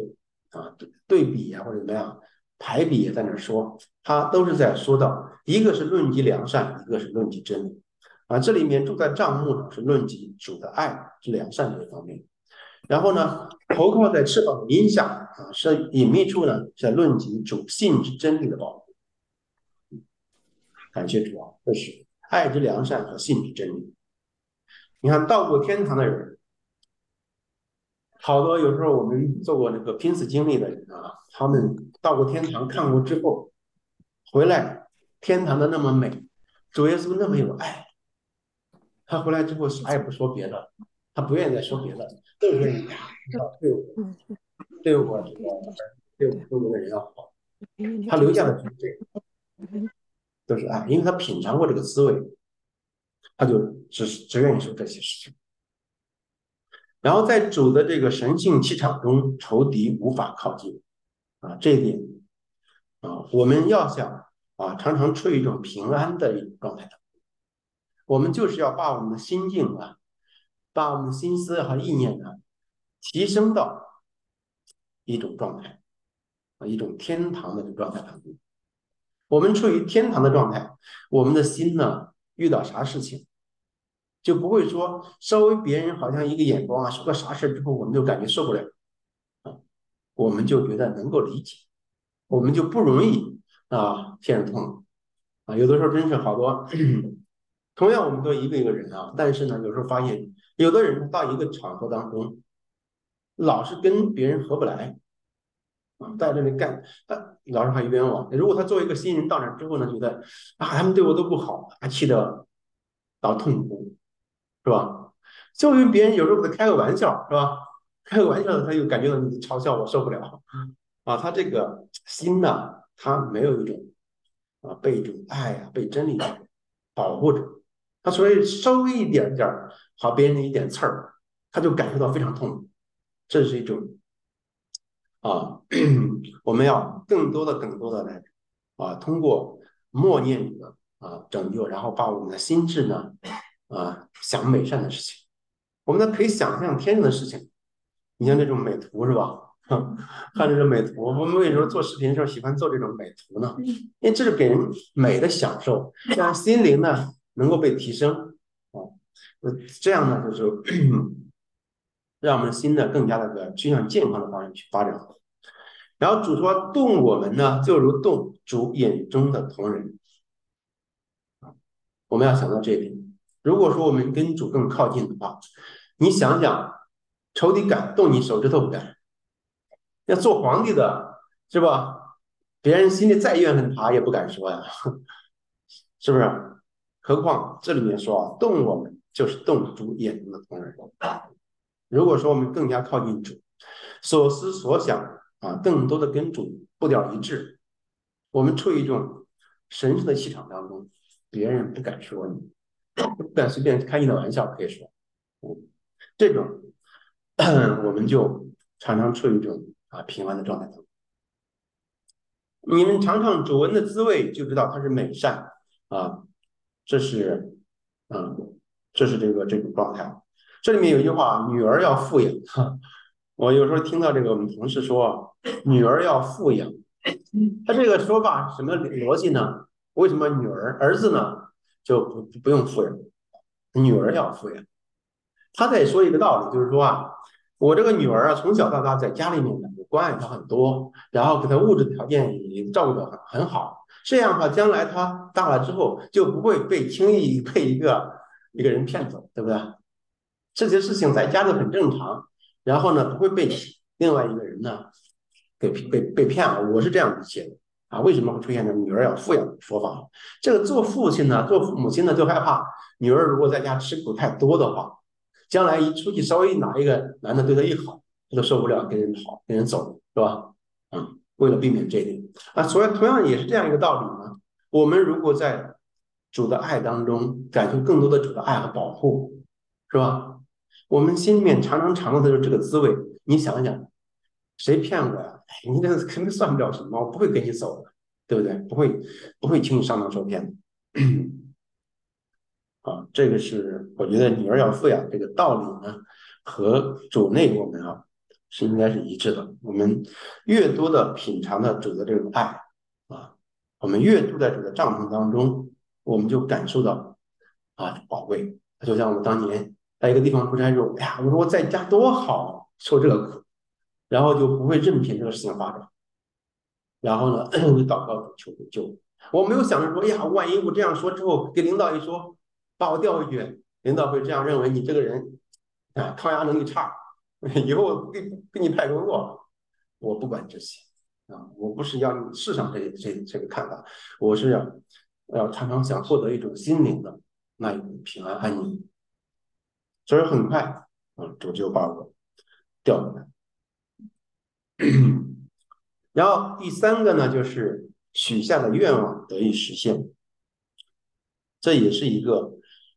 啊对比啊或者怎么样排比也在那说，他都是在说到一个是论及良善，一个是论及真理啊。这里面住在帐幕呢是论及主的爱是良善这一方面，然后呢投靠在翅膀的荫下啊是隐秘处呢在论及主性之真理的保护。感谢主啊，这是爱之良善和信之真理。你看到过天堂的人。好多有时候我们做过那个濒死经历的人啊，他们到过天堂看过之后，回来天堂的那么美，主耶稣那么有爱，他回来之后啥也不说别的，他不愿意再说别的，都是你呀，对我，对我这个对我周围的人要好，他留下的是这个，都是爱，因为他品尝过这个滋味，他就只只愿意说这些事情。然后在主的这个神性气场中，仇敌无法靠近，啊，这一点啊，我们要想啊，常常处于一种平安的一种状态的，我们就是要把我们的心境啊，把我们的心思和意念呢，提升到一种状态啊，一种天堂的这个状态当中。我们处于天堂的状态，我们的心呢，遇到啥事情？就不会说稍微别人好像一个眼光啊，说个啥事之后，我们就感觉受不了啊，我们就觉得能够理解，我们就不容易啊陷入痛苦啊。有的时候真是好多，同样我们都一个一个人啊，但是呢，有时候发现有的人到一个场合当中，老是跟别人合不来啊，在这里干，他老是还冤枉。如果他作为一个新人到那之后呢，觉得啊他们对我都不好，他气得老痛苦。是吧？就因为别人有时候给他开个玩笑，是吧？开个玩笑，他就感觉到你嘲笑我，受不了。啊，他这个心呢，他没有一种啊被一种爱啊被真理保护着，他所以稍微一点点好别人的一点刺儿，他就感受到非常痛苦，这是一种啊，[CLEARS THROAT] 我们要更多的更多的来啊通过默念这个啊拯救，然后把我们的心智呢啊想美善的事情，我们呢可以想象天上的事情，你像这种美图是吧？[LAUGHS] 看这种美图，我们为什么做视频的时候喜欢做这种美图呢？因为这是给人美的享受，让心灵呢能够被提升啊。呃，这样呢就是 [CLEARS THROAT] 让我们的心呢更加的个趋向健康的方向去发展。然后主说动我们呢，就如动主眼中的同人啊。我们要想到这一点。如果说我们跟主更靠近的话，你想想，仇敌敢动你手指头不敢？要做皇帝的是吧？别人心里再怨恨他也不敢说呀，是不是？何况这里面说啊，动我们就是动主眼中的同人。如果说我们更加靠近主，所思所想啊，更多的跟主步调一致，我们处于一种神圣的气场当中，别人不敢说你，不敢随便开你的玩笑，可以说，嗯，这种 [CLEARS THROAT] 我们就常常处于一种。啊，平安的状态中，你们尝尝主文的滋味，就知道它是美善啊。这是，嗯，这是这个这种状态。这里面有一句话，女儿要富养。[LAUGHS] 我有时候听到这个，我们同事说，女儿要富养。他这个说法什么逻辑呢？为什么女儿儿子呢就不不用富养，女儿要富养？他在说一个道理，就是说啊，我这个女儿啊，从小到大在家里面呢。关爱她很多，然后给她物质条件也照顾的很很好。这样的话，将来她大了之后就不会被轻易被一个一个人骗走，对不对？这些事情在家里很正常。然后呢，不会被另外一个人呢给被被骗了。我是这样理解的啊。为什么会出现这女儿要富养的说法？这个做父亲呢，做母亲呢，就害怕女儿如果在家吃苦太多的话，将来一出去稍微哪一个男的对她一好。她都受不了跟人跑，跟人走，是吧？嗯，为了避免这一点啊，所以同样也是这样一个道理呢。我们如果在主的爱当中感受更多的主的爱和保护，是吧？我们心里面常常尝到的就是这个滋味。你想想，谁骗我呀？你这肯定算不了什么，我不会跟你走的，对不对？不会，不会轻易上当受骗的。啊，这个是我觉得女儿要富养这个道理呢，和主内我们啊。是应该是一致的。我们越多的品尝的主的这种爱啊，我们越住在主的帐篷当中，我们就感受到啊宝贵。就像我们当年在一个地方出差时候，哎呀，我说我在家多好，受这个苦，然后就不会任凭这个事情发展。然后呢，[CLEARS THROAT] 我祷告主求救。我没有想着说，哎呀，万一我这样说之后，给领导一说，把我调回去，领导会这样认为你这个人啊，抗压能力差。[LAUGHS] 以后给给你派工作，我不管这些啊！我不是要你世上这这这个看法，我是要要常常想获得一种心灵的那一种平安安宁。所以很快啊，主就把我调过来。然后第三个呢，就是许下的愿望得以实现，这也是一个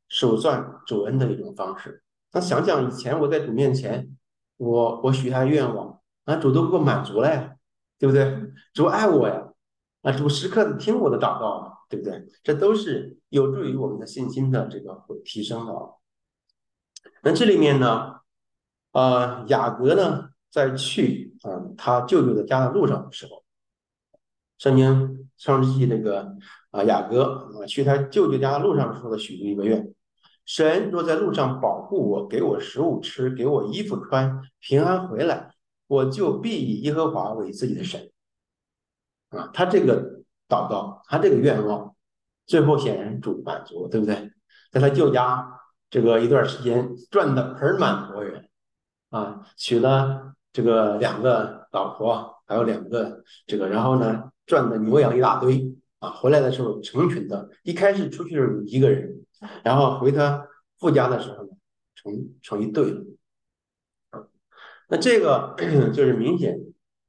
守算主恩的一种方式。那想想以前我在主面前。我我许下愿望，啊，主都给我满足了呀，对不对？主爱我呀，啊，主时刻的听我的祷告，对不对？这都是有助于我们的信心的这个提升的。那这里面呢，呃，雅各呢，在去嗯他舅舅的家的路上的时候，圣经上世纪那个啊雅各啊去他舅舅家的路上的时候的许了一个愿。神若在路上保护我，给我食物吃，给我衣服穿，平安回来，我就必以耶和华为自己的神。啊，他这个祷告，他这个愿望，最后显然主满足，对不对？在他舅家这个一段时间赚的盆满钵满，啊，娶了这个两个老婆，还有两个这个，然后呢，赚的牛羊一大堆，啊，回来的时候成群的，一开始出去是一个人。然后回他父家的时候呢，成成一对了。那这个 [CLEARS THROAT] 就是明显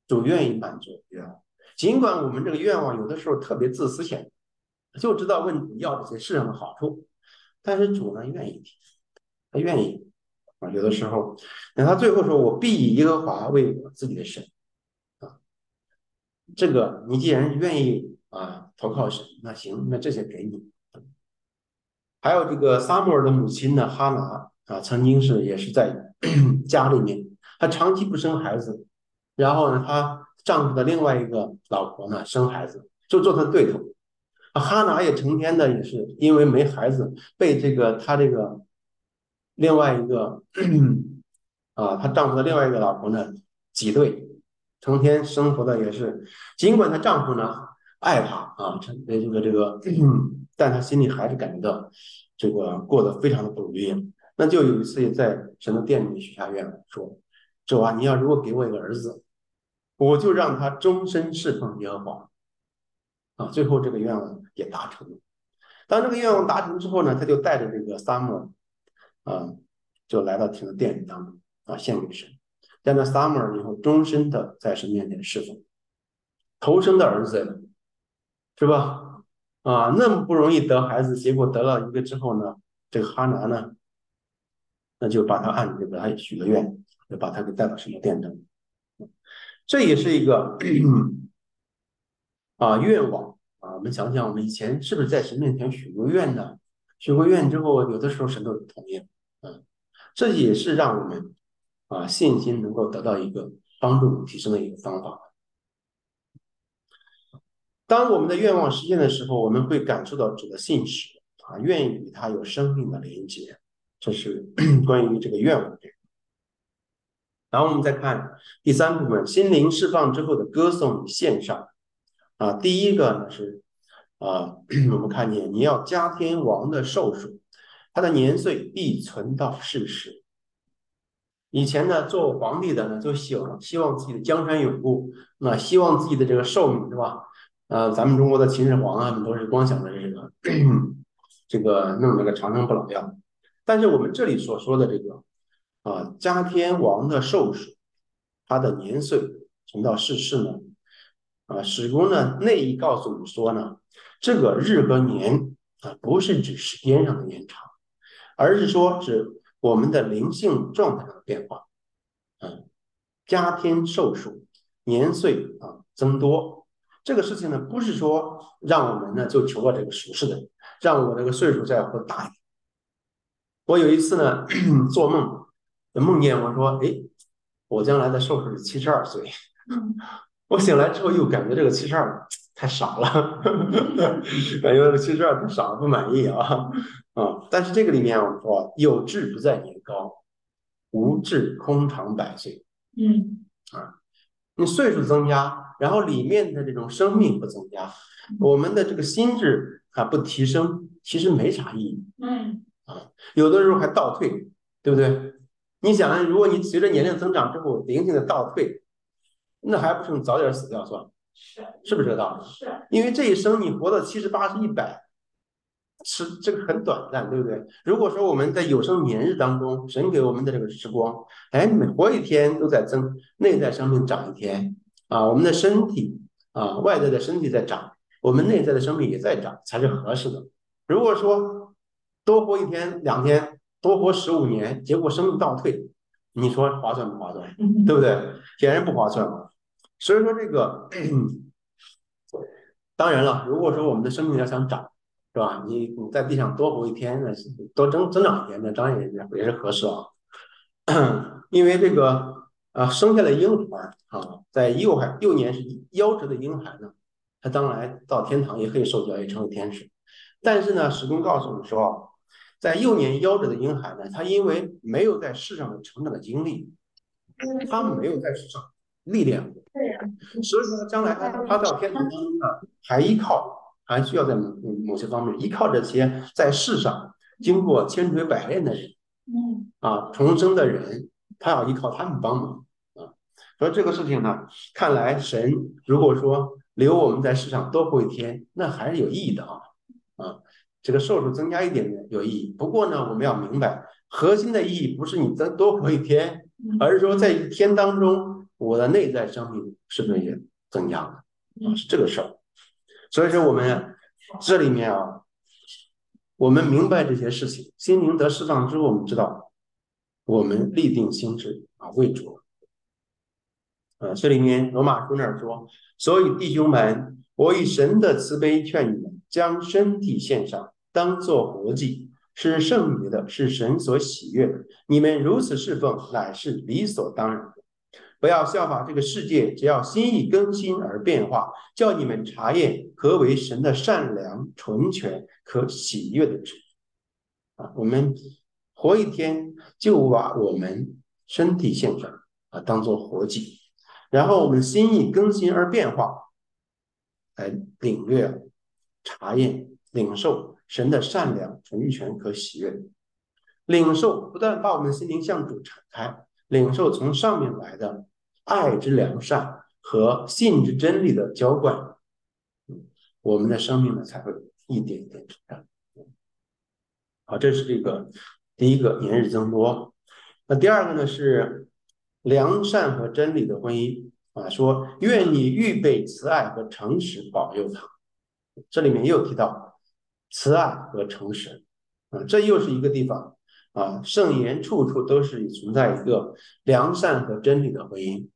主愿意满足愿望，尽管我们这个愿望有的时候特别自私显，就知道问主要这些世上的好处，但是主呢愿意听，他愿意啊，有的时候，那他最后说：“我必以耶和华为我自己的神。”啊，这个你既然愿意啊投靠神，那行，那这些给你。还有这个撒母耳的母亲呢，哈拿啊，曾经是也是在 [CLEARS THROAT] 家里面，她长期不生孩子。然后呢，她丈夫的另外一个老婆呢生孩子，就做她的对头。啊哈拿也成天的也是因为没孩子，被这个她这个另外一个啊，她丈夫的另外一个老婆呢挤兑，成天生活的也是，尽管她丈夫呢爱她啊，这这个这个，[CLEARS THROAT] 但她心里还是感觉到这个过得非常的不如意。那就有一次也在神的殿里面许下愿，说：“主啊，你要如果给我一个儿子。”我就让他终身侍奉耶和华，啊，最后这个愿望也达成了。当这个愿望达成之后呢，他就带着这个撒母耳，啊，就来到神的殿里当中啊，献给神。在那撒母耳以后，终身的在神面前侍奉，头生的儿子，是吧？啊，那么不容易得孩子，结果得了一个之后呢，这个哈拿呢，那就把他按这个他许个愿，就把他给带到神的殿中。这也是一个 [CLEARS THROAT] 啊愿望啊，我们想想，我们以前是不是在神面前许过愿呢？许过愿之后，有的时候神都同意，嗯，这也是让我们啊信心能够得到一个帮助提升的一个方法。当我们的愿望实现的时候，我们会感受到主的信使啊，愿意与他有生命的连接。这是 [CLEARS THROAT] 关于这个愿望。然后我们再看第三部分，心灵释放之后的歌颂与献上。啊，第一个呢是啊，[CLEARS THROAT] 我们看见你要加天王的寿数，他的年岁必存到世时。以前呢，做皇帝的呢，就希望希望自己的江山永固，那希望自己的这个寿命是吧？呃，咱们中国的秦始皇啊，都是光想着这个 [CLEARS THROAT] 这个弄那个长生不老药。但是我们这里所说的这个。啊，加天王的寿数，他的年岁存到世世呢？啊，史公呢内意告诉我们说呢，这个日和年啊，不是指时间上的延长，而是说是我们的灵性状态上的变化。嗯，加天寿数，年岁啊增多，这个事情呢，不是说让我们呢就求个这个属世的，让我这个岁数再活大一点。我有一次呢 [CLEARS THROAT] 做梦。梦见我说：“哎，我将来的寿数是七十二岁。”我醒来之后又感觉这个七十二太少了，[LAUGHS] 感觉这个七十二太少，不满意啊啊！但是这个里面我们说，有志不在年高，无志空长百岁。嗯啊，你岁数增加，然后里面的这种生命不增加，我们的这个心智还不提升，其实没啥意义。嗯啊，有的时候还倒退，对不对？你想，如果你随着年龄增长之后灵性的倒退，那还不是你早点死掉算了？是是不是这个道理？是，因为这一生你活到七十八、十、一百，是这个很短暂，对不对？如果说我们在有生年日当中，神给我们的这个时光，哎，每活一天都在增，内在生命长一天啊，我们的身体啊，外在的身体在长，我们内在的生命也在长，才是合适的。如果说多活一天、两天。多活十五年，结果生命倒退，你说划算不划算？对不对？显然不划算嘛。所以说这个，当然了，如果说我们的生命要想长，是吧？你你在地上多活一天，那多增增长一天，那当然也也是合适啊。[COUGHS] 因为这个啊，生下的婴孩啊，在幼孩幼年是夭折的婴孩呢，他将来到天堂也可以受教，也成为天使。但是呢，史公告诉我们说。在幼年夭折的婴孩呢，他因为没有在世上的成长的经历，他没有在世上历练过，所以说将来他他到天堂当中呢，还依靠，还需要在某某些方面依靠这些在世上经过千锤百炼的人，嗯，啊，重生的人，他要依靠他们帮忙啊。所以这个事情呢，看来神如果说留我们在世上多活一天，那还是有意义的啊，啊。这个寿数增加一点点有意义，不过呢，我们要明白，核心的意义不是你增多活一天，而是说在一天当中我的内在生命是不是也增加了？啊，是这个事儿。所以说我们这里面啊，我们明白这些事情，心灵得释放之后，我们知道我们立定心智啊，为主。啊，这里面罗马书那儿说，所以弟兄们，我以神的慈悲劝你们，将身体献上，当做活祭，是圣洁的，是神所喜悦的。你们如此侍奉，乃是理所当然的。不要效法这个世界，只要心意更新而变化，叫你们查验何为神的善良、纯全、可喜悦的旨。啊，我们活一天，就把我们身体献上啊，当做活祭，然后我们心意更新而变化，来领略、查验、领受神的善良、纯全、可喜悦。领受不断把我们心灵向主敞开，领受从上面来的。爱之良善和信之真理的浇灌，我们的生命呢才会一点一点成长。好，这是这个第一个年日增多。那第二个呢是良善和真理的婚姻啊，说愿你预备慈爱和诚实保佑他。这里面又提到慈爱和诚实啊，这又是一个地方啊，圣言处处都是存在一个良善和真理的婚姻。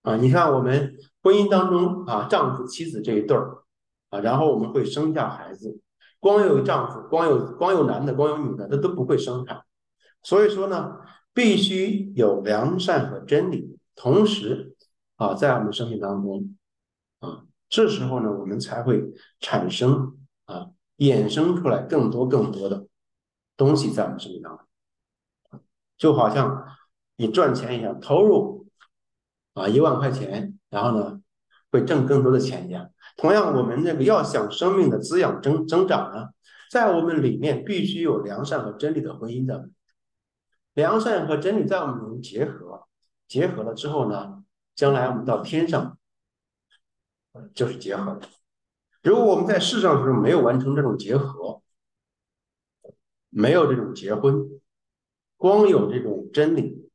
啊，你看我们婚姻当中啊，丈夫妻子这一对儿啊，然后我们会生下孩子，光有丈夫，光有光有男的，光有女的，他都不会生产。所以说呢，必须有良善和真理，同时啊，在我们生命当中啊，这时候呢，我们才会产生啊，衍生出来更多更多的东西在我们生命当中，就好像你赚钱一样，投入。啊，一万块钱，然后呢，会挣更多的钱一样。同样，我们那个要想生命的滋养增增长呢，在我们里面必须有良善和真理的婚姻的。良善和真理在我们结合，结合了之后呢，将来我们到天上就是结合。如果我们在世上的时候没有完成这种结合，没有这种结婚，光有这种真理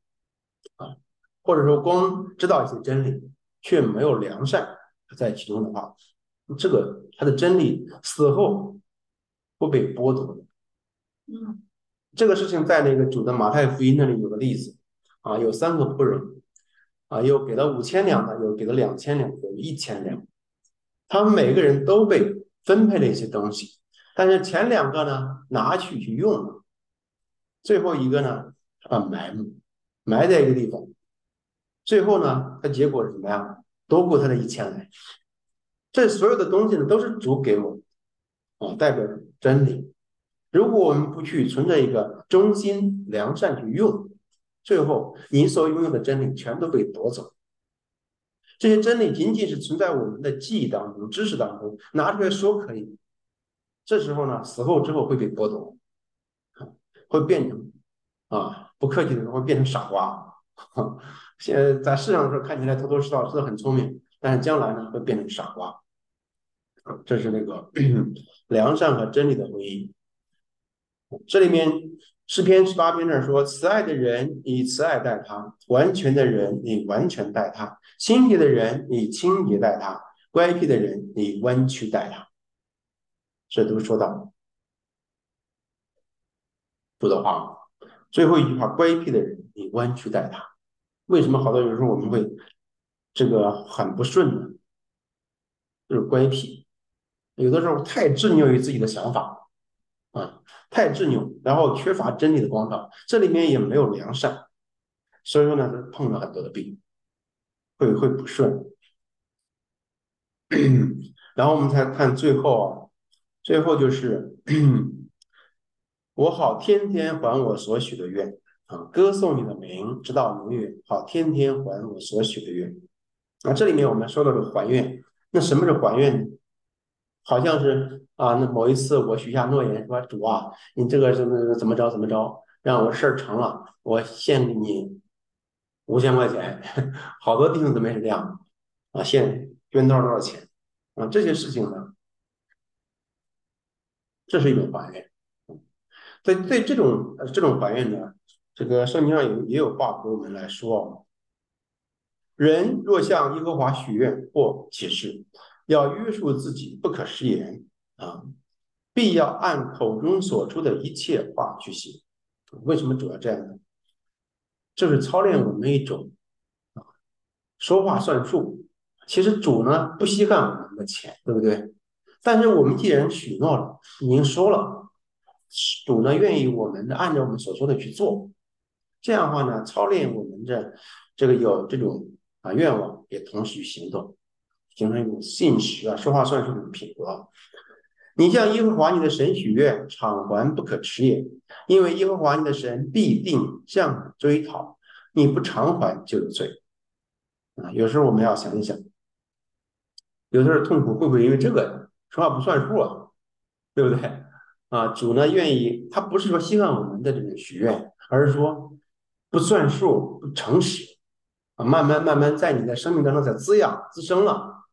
啊。或者说，光知道一些真理，却没有良善在其中的话，这个他的真理死后会被剥夺的。嗯，这个事情在那个主的马太福音那里有个例子啊，有三个仆人啊，有给了五千两的，有给了两千两，有一千两，他们每个人都被分配了一些东西，但是前两个呢拿去去用了，最后一个呢啊埋埋在一个地方。最后呢，它结果是什么呀？多过他的一千来。这所有的东西呢，都是主给我啊，代表真理。如果我们不去存着一个忠心良善去用，最后你所拥有的真理全都被夺走。这些真理仅仅是存在我们的记忆当中、知识当中，拿出来说可以。这时候呢，死后之后会被剥夺，会变成啊，不客气的说，会变成傻瓜。[LAUGHS] 现在在世上的时候看起来头头是道，是的很聪明，但是将来呢会变成傻瓜。这是那个 [CLEARS THROAT] 良善和真理的婚姻。这里面诗篇十八篇那说：“慈爱的人以慈爱待他，完全的人以完全待他，清洁的人以清洁待他，乖僻的人以弯曲待他。”这都说到不的话。最后一句话：“乖僻的人你弯曲待他。”为什么好多有时候我们会这个很不顺呢？就是乖僻，有的时候太执拗于自己的想法啊，太执拗，然后缺乏真理的光照，这里面也没有良善，所以说呢，碰了很多的病，会会不顺。[CLEARS THROAT] 然后我们再看最后啊，最后就是我好天天还我所许的愿。啊，歌颂你的名，直到永远。好，天天还我所许的愿。啊，这里面我们说到的还愿，那什么是还愿呢？好像是啊，那某一次我许下诺言说，主啊，你这个怎么怎么着怎么着，让我事儿成了，我献给你五千块钱。[LAUGHS] 好多弟兄姊妹是这样啊，献捐多少多少钱啊，这些事情呢，这是一种还愿。对对，这种这种还愿呢。这个圣经上有也有话给我们来说，人若向耶和华许愿或起誓，要约束自己，不可食言啊，必要按口中所出的一切话去行。为什么主要这样呢？这是操练我们一种啊，说话算数。其实主呢不稀罕我们的钱，对不对？但是我们既然许诺了，已经说了，主呢愿意我们按照我们所说的去做。这样的话呢，操练我们的这个有这种啊愿望，也同时去行动，形成一种信实啊、说话算数的品格。你向耶和华你的神许愿，偿还不可迟也，因为耶和华你的神必定向你追讨，你不偿还就有罪。啊，有时候我们要想一想。有的时候痛苦会不会因为这个说话不算数啊？对不对？啊，主呢愿意，他不是说希望我们的这种许愿，而是说不算数、不诚实啊，慢慢慢慢在你的生命当中在滋养滋生了，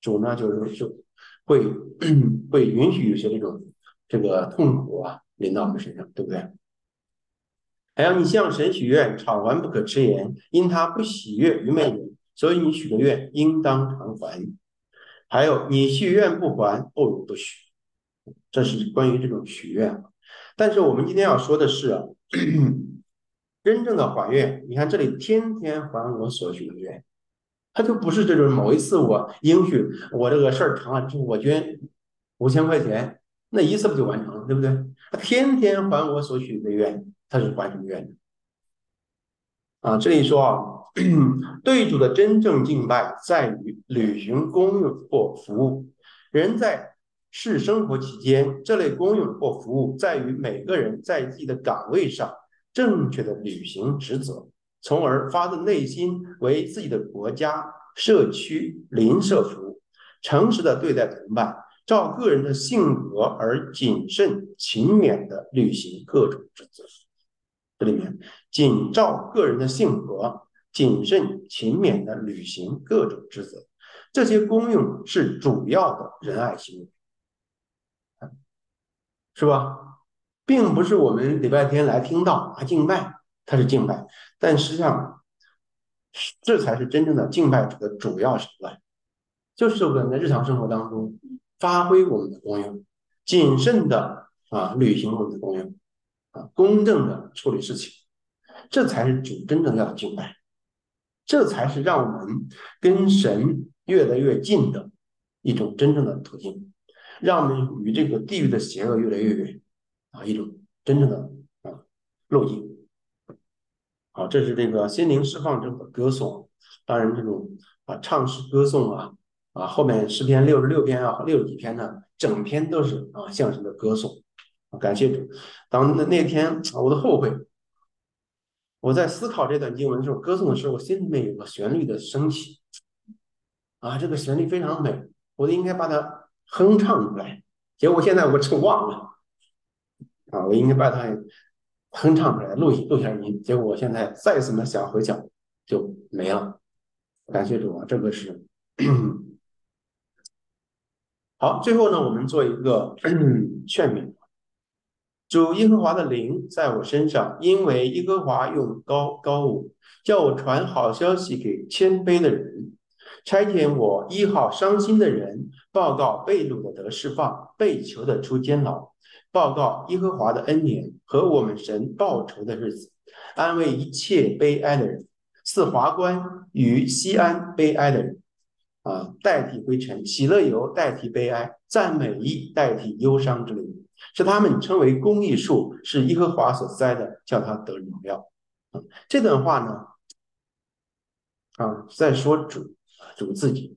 主呢就是就会 [CLEARS THROAT] 会允许有些这种这个痛苦啊临到我们身上，对不对？还有你向神许愿，偿还不可迟延，因他不喜悦愚昧人。所以你许的愿应当偿还，还有你许愿不还，不如不许。这是关于这种许愿。但是我们今天要说的是，[CLEARS THROAT] 真正的还愿，你看这里天天还我所许的愿，他就不是这种某一次我应许我这个事儿成了之后我捐五千块钱，那一次不就完成了，对不对？他天天还我所许的愿，他是还什么愿呢？啊，这里说啊。[CLEARS THROAT] 对主的真正敬拜在于履行公用或服务。人在世生活期间，这类公用或服务在于每个人在自己的岗位上正确的履行职责，从而发自内心为自己的国家、社区、邻舍服务，诚实的对待同伴，照个人的性格而谨慎勤勉的履行各种职责。这里面仅照个人的性格。谨慎勤勉的履行各种职责，这些功用是主要的仁爱行为，是吧？并不是我们礼拜天来听到啊敬拜，它是敬拜，但实际上，这才是真正的敬拜主的主要手段，就是我们在日常生活当中发挥我们的功用，谨慎的啊履行我们的功用，啊公正的处理事情，这才是主真正要的敬拜。这才是让我们跟神越来越近的一种真正的途径，让我们与这个地狱的邪恶越来越远啊！一种真正的啊路径。好，这是这个心灵释放者的歌颂。当然，这种啊唱诗歌颂啊啊后面诗篇六十六篇啊六十几篇呢，整篇都是啊向神的歌颂。感谢主。当那那天我都后悔。我在思考这段经文的时候，歌颂的时候，我心里面有个旋律的升起，啊，这个旋律非常美，我应该把它哼唱出来。结果现在我真忘了，啊，我应该把它哼唱出来，录录下音。结果我现在再怎么想回想，就没了。感谢主啊，这个是好。最后呢，我们做一个 [CLEARS THROAT] 劝勉。主耶和华的灵在我身上，因为耶和华用高高我，叫我传好消息给谦卑的人，差遣我医好伤心的人，报告被掳的得释放，被囚的出监牢，报告耶和华的恩典和我们神报仇的日子，安慰一切悲哀的人，赐华冠与西安悲哀的人，啊，代替灰尘，喜乐油代替悲哀，赞美意代替忧伤之灵。是他们称为公益树，是耶和华所栽的，叫他得荣耀。啊，这段话呢，啊，在说主，主自己，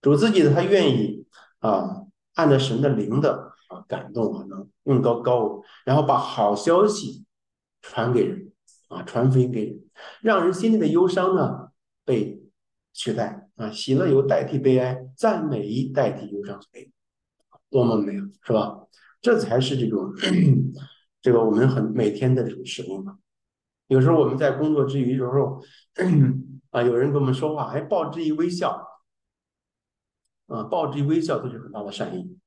主自己的他愿意啊，按照神的灵的啊感动啊，能用高高，然后把好消息传给人啊，传福音给人，让人心里的忧伤呢被取代啊，喜乐由代替悲哀，赞美代替忧伤，哎，多么美啊，是吧？这才是这种，这个我们很每天的这种使命嘛。有时候我们在工作之余，有时候啊，有人跟我们说话，哎，报之以微笑，啊，报之以微笑都是很大的善意。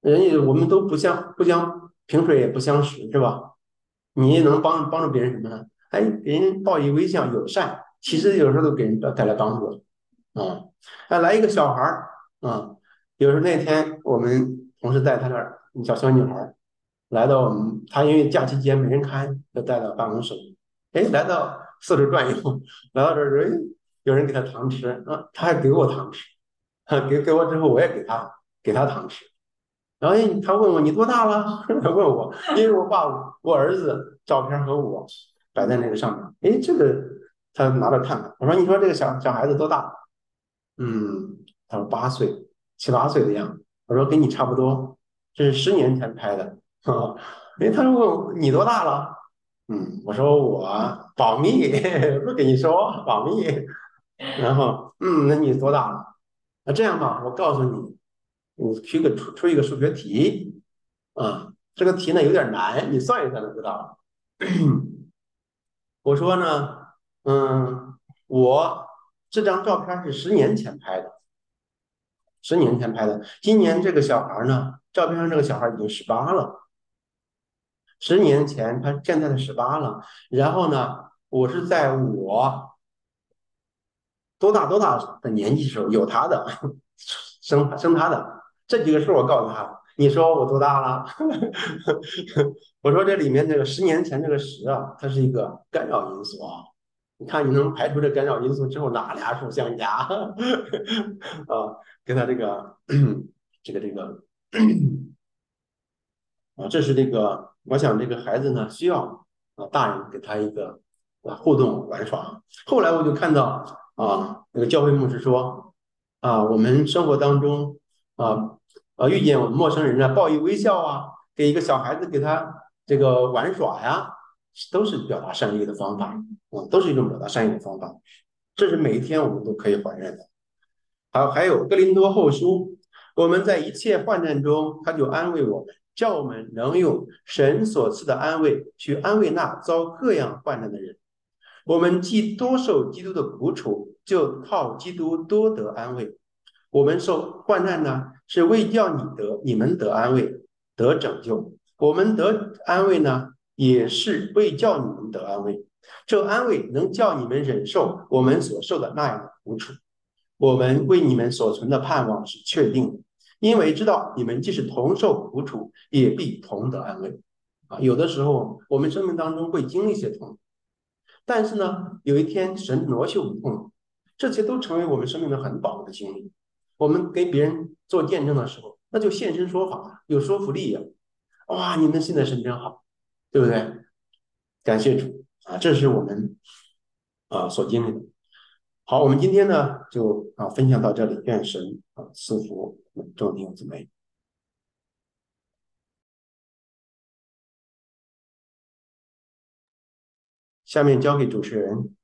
人家我们都不相不相萍水也不相识，是吧？你也能帮帮助别人什么呢？哎，给人报以微笑，友善，其实有时候都给人带来帮助。啊，还来一个小孩儿啊，有时候那天我们同事带他那儿小小女孩来到我们，他因为假期间没人看，就带到办公室。哎，来到四处转悠，[LAUGHS] 来到这儿哎有人给他糖吃啊，他还给我糖吃，给给我之后我也给他给他糖吃。然后，他问我你多大了？[LAUGHS] 他问我，因为我把我儿子照片和我摆在那个上面。哎，这个他拿着看看。我说你说这个小小孩子多大？嗯，他说八岁，七八岁的样子。我说跟你差不多，这是十年前拍的。哈哎，他说你多大了？嗯，我说我保密，[LAUGHS] 不跟你说保密。然后，嗯，那你多大了？那这样吧，我告诉你，你出个出出一个数学题，啊，这个题呢有点难，你算一算就知道了。[CLEARS THROAT] 我说呢，嗯，我这张照片是十年前拍的，十年前拍的。今年这个小孩呢，照片上这个小孩已经十八了。十年前，他现在的十八了。然后呢，我是在我多大多大的年纪时候有他的，生生他的这几个数，我告诉他。你说我多大了？[LAUGHS] 我说这里面这个十年前这个十啊，它是一个干扰因素啊。你看你能排除这干扰因素之后，哪俩数相加？[LAUGHS] 啊，跟他这个这个这个啊，这是这个。我想这个孩子呢，需要啊大人给他一个啊互动玩耍。后来我就看到啊，那个教会牧师说啊，我们生活当中啊啊遇见我们陌生人啊，报以微笑啊，给一个小孩子给他这个玩耍呀，都是表达善意的方法，都是一种表达善意的方法。这是每一天我们都可以还愿的。好，还有哥林多后书，我们在一切患难中，他就安慰我们。叫我们能用神所赐的安慰去安慰那遭各样患难的人。我们既多受基督的苦楚，就靠基督多得安慰。我们受患难呢，是为叫你得你们得安慰得拯救。我们得安慰呢，也是为叫你们得安慰。这安慰能叫你们忍受我们所受的那样的苦楚。我们为你们所存的盼望是确定的。因为知道你们即使同受苦楚，也必同得安慰。啊，有的时候我们生命当中会经历一些痛，但是呢，有一天神挪去我们痛，这些都成为我们生命的很宝贵的经历。我们给别人做见证的时候，那就现身说法，有说服力呀。哇，你们信的神真好，对不对？感谢主啊，这是我们啊所经历的。好，我们今天呢就啊分享到这里，愿神啊赐福众弟兄姊妹。下面交给主持人。